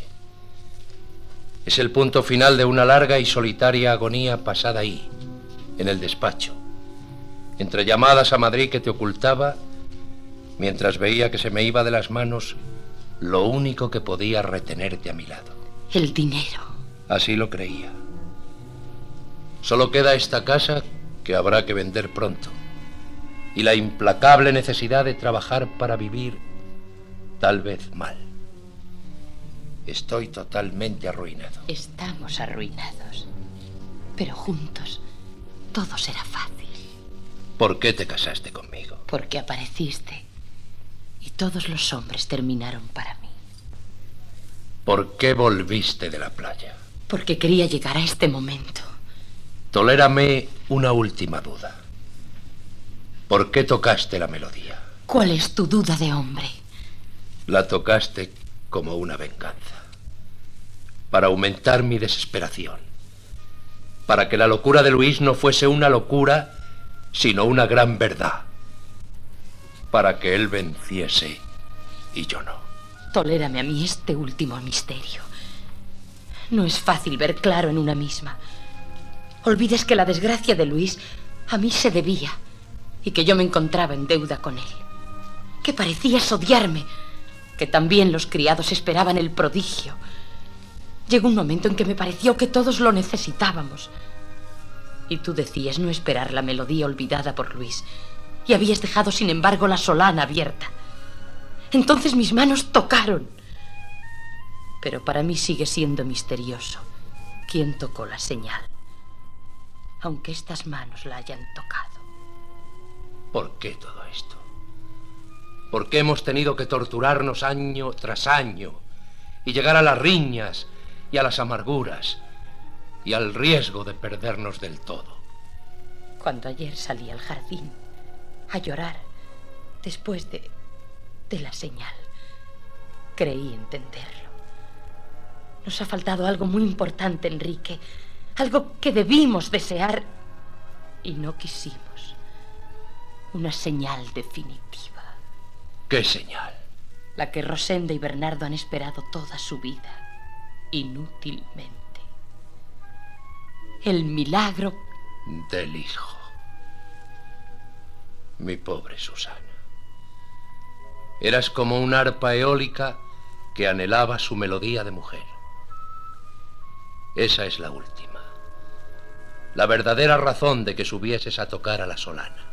Speaker 8: Es el punto final de una larga y solitaria agonía pasada ahí, en el despacho, entre llamadas a Madrid que te ocultaba, mientras veía que se me iba de las manos lo único que podía retenerte a mi lado.
Speaker 9: el dinero.
Speaker 8: Así lo creía. Solo queda esta casa que habrá que vender pronto. Y la implacable necesidad de trabajar para vivir, tal vez mal. Estoy totalmente arruinado.
Speaker 9: Estamos arruinados. Pero juntos todo será fácil.
Speaker 8: ¿Por qué te casaste conmigo?
Speaker 9: Porque apareciste y todos los hombres terminaron para mí.
Speaker 8: ¿Por qué volviste de la playa?
Speaker 9: Porque quería llegar a este momento.
Speaker 8: Tolérame una última duda. ¿Por qué tocaste la melodía?
Speaker 9: ¿Cuál es tu duda de hombre?
Speaker 8: La tocaste como una venganza. Para aumentar mi desesperación. Para que la locura de Luis no fuese una locura, sino una gran verdad. Para que él venciese y yo no.
Speaker 9: Tolérame a mí este último misterio. No es fácil ver claro en una misma. Olvides que la desgracia de Luis a mí se debía y que yo me encontraba en deuda con él. Que parecías odiarme, que también los criados esperaban el prodigio. Llegó un momento en que me pareció que todos lo necesitábamos. Y tú decías no esperar la melodía olvidada por Luis. Y habías dejado, sin embargo, la solana abierta. Entonces mis manos tocaron. Pero para mí sigue siendo misterioso quién tocó la señal, aunque estas manos la hayan tocado.
Speaker 8: ¿Por qué todo esto? ¿Por qué hemos tenido que torturarnos año tras año y llegar a las riñas y a las amarguras y al riesgo de perdernos del todo?
Speaker 9: Cuando ayer salí al jardín a llorar después de, de la señal, creí entenderlo. Nos ha faltado algo muy importante, Enrique, algo que debimos desear y no quisimos. Una señal definitiva.
Speaker 8: ¿Qué señal?
Speaker 9: La que Rosenda y Bernardo han esperado toda su vida, inútilmente. El milagro
Speaker 8: del hijo. Mi pobre Susana. Eras como un arpa eólica que anhelaba su melodía de mujer. Esa es la última. La verdadera razón de que subieses a tocar a la solana.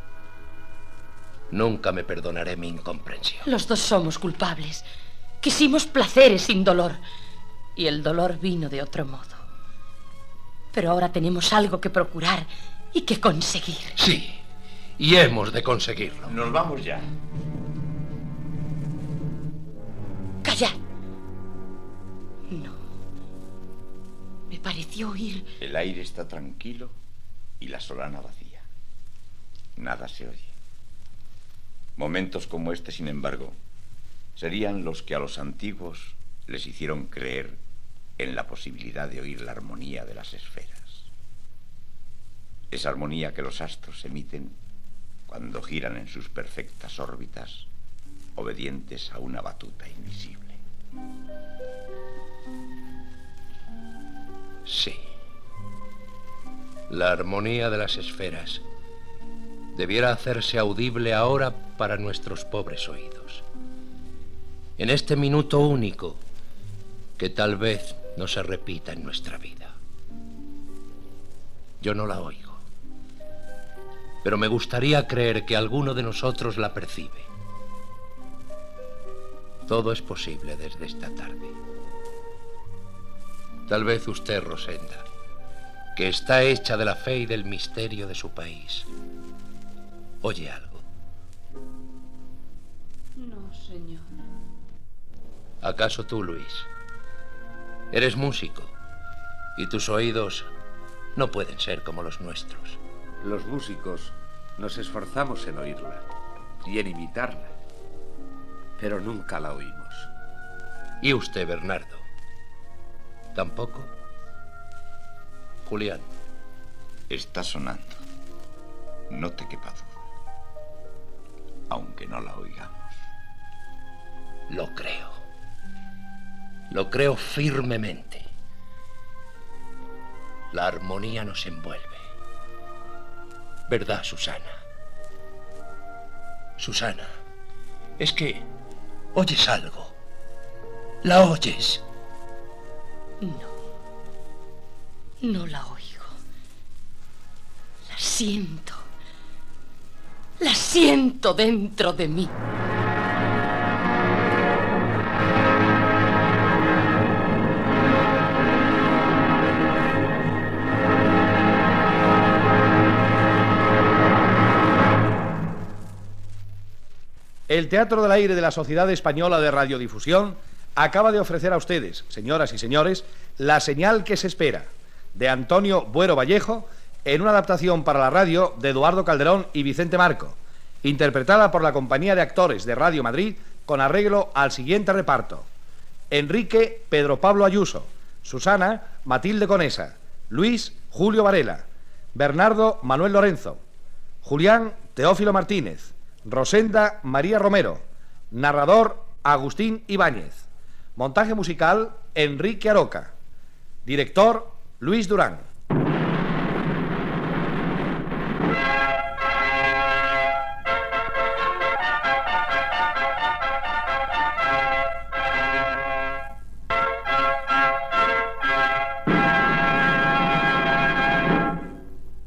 Speaker 8: Nunca me perdonaré mi incomprensión.
Speaker 9: Los dos somos culpables. Quisimos placeres sin dolor. Y el dolor vino de otro modo. Pero ahora tenemos algo que procurar y que conseguir.
Speaker 8: Sí, y hemos de conseguirlo.
Speaker 12: Nos vamos ya.
Speaker 9: Calla. No. Me pareció oír.
Speaker 12: El aire está tranquilo y la solana vacía. Nada se oye. Momentos como este, sin embargo, serían los que a los antiguos les hicieron creer en la posibilidad de oír la armonía de las esferas. Esa armonía que los astros emiten cuando giran en sus perfectas órbitas, obedientes a una batuta invisible.
Speaker 8: Sí. La armonía de las esferas debiera hacerse audible ahora para nuestros pobres oídos. En este minuto único que tal vez no se repita en nuestra vida. Yo no la oigo, pero me gustaría creer que alguno de nosotros la percibe. Todo es posible desde esta tarde. Tal vez usted, Rosenda, que está hecha de la fe y del misterio de su país, oye algo.
Speaker 11: No, señor.
Speaker 8: ¿Acaso tú, Luis? Eres músico y tus oídos no pueden ser como los nuestros.
Speaker 7: Los músicos nos esforzamos en oírla y en imitarla, pero nunca la oímos.
Speaker 8: ¿Y usted, Bernardo? ¿Tampoco? Julián.
Speaker 12: Está sonando. No te quepa duda. Aunque no la oigamos.
Speaker 8: Lo creo. Lo creo firmemente. La armonía nos envuelve. ¿Verdad, Susana? Susana, es que oyes algo. ¿La oyes?
Speaker 9: No. No la oigo. La siento.
Speaker 11: La siento dentro de mí.
Speaker 5: El Teatro del Aire de la Sociedad Española de Radiodifusión acaba de ofrecer a ustedes, señoras y señores, La señal que se espera, de Antonio Buero Vallejo, en una adaptación para la radio de Eduardo Calderón y Vicente Marco, interpretada por la Compañía de Actores de Radio Madrid con arreglo al siguiente reparto. Enrique Pedro Pablo Ayuso, Susana Matilde Conesa, Luis Julio Varela, Bernardo Manuel Lorenzo, Julián Teófilo Martínez, Rosenda María Romero. Narrador Agustín Ibáñez. Montaje musical Enrique Aroca. Director Luis Durán.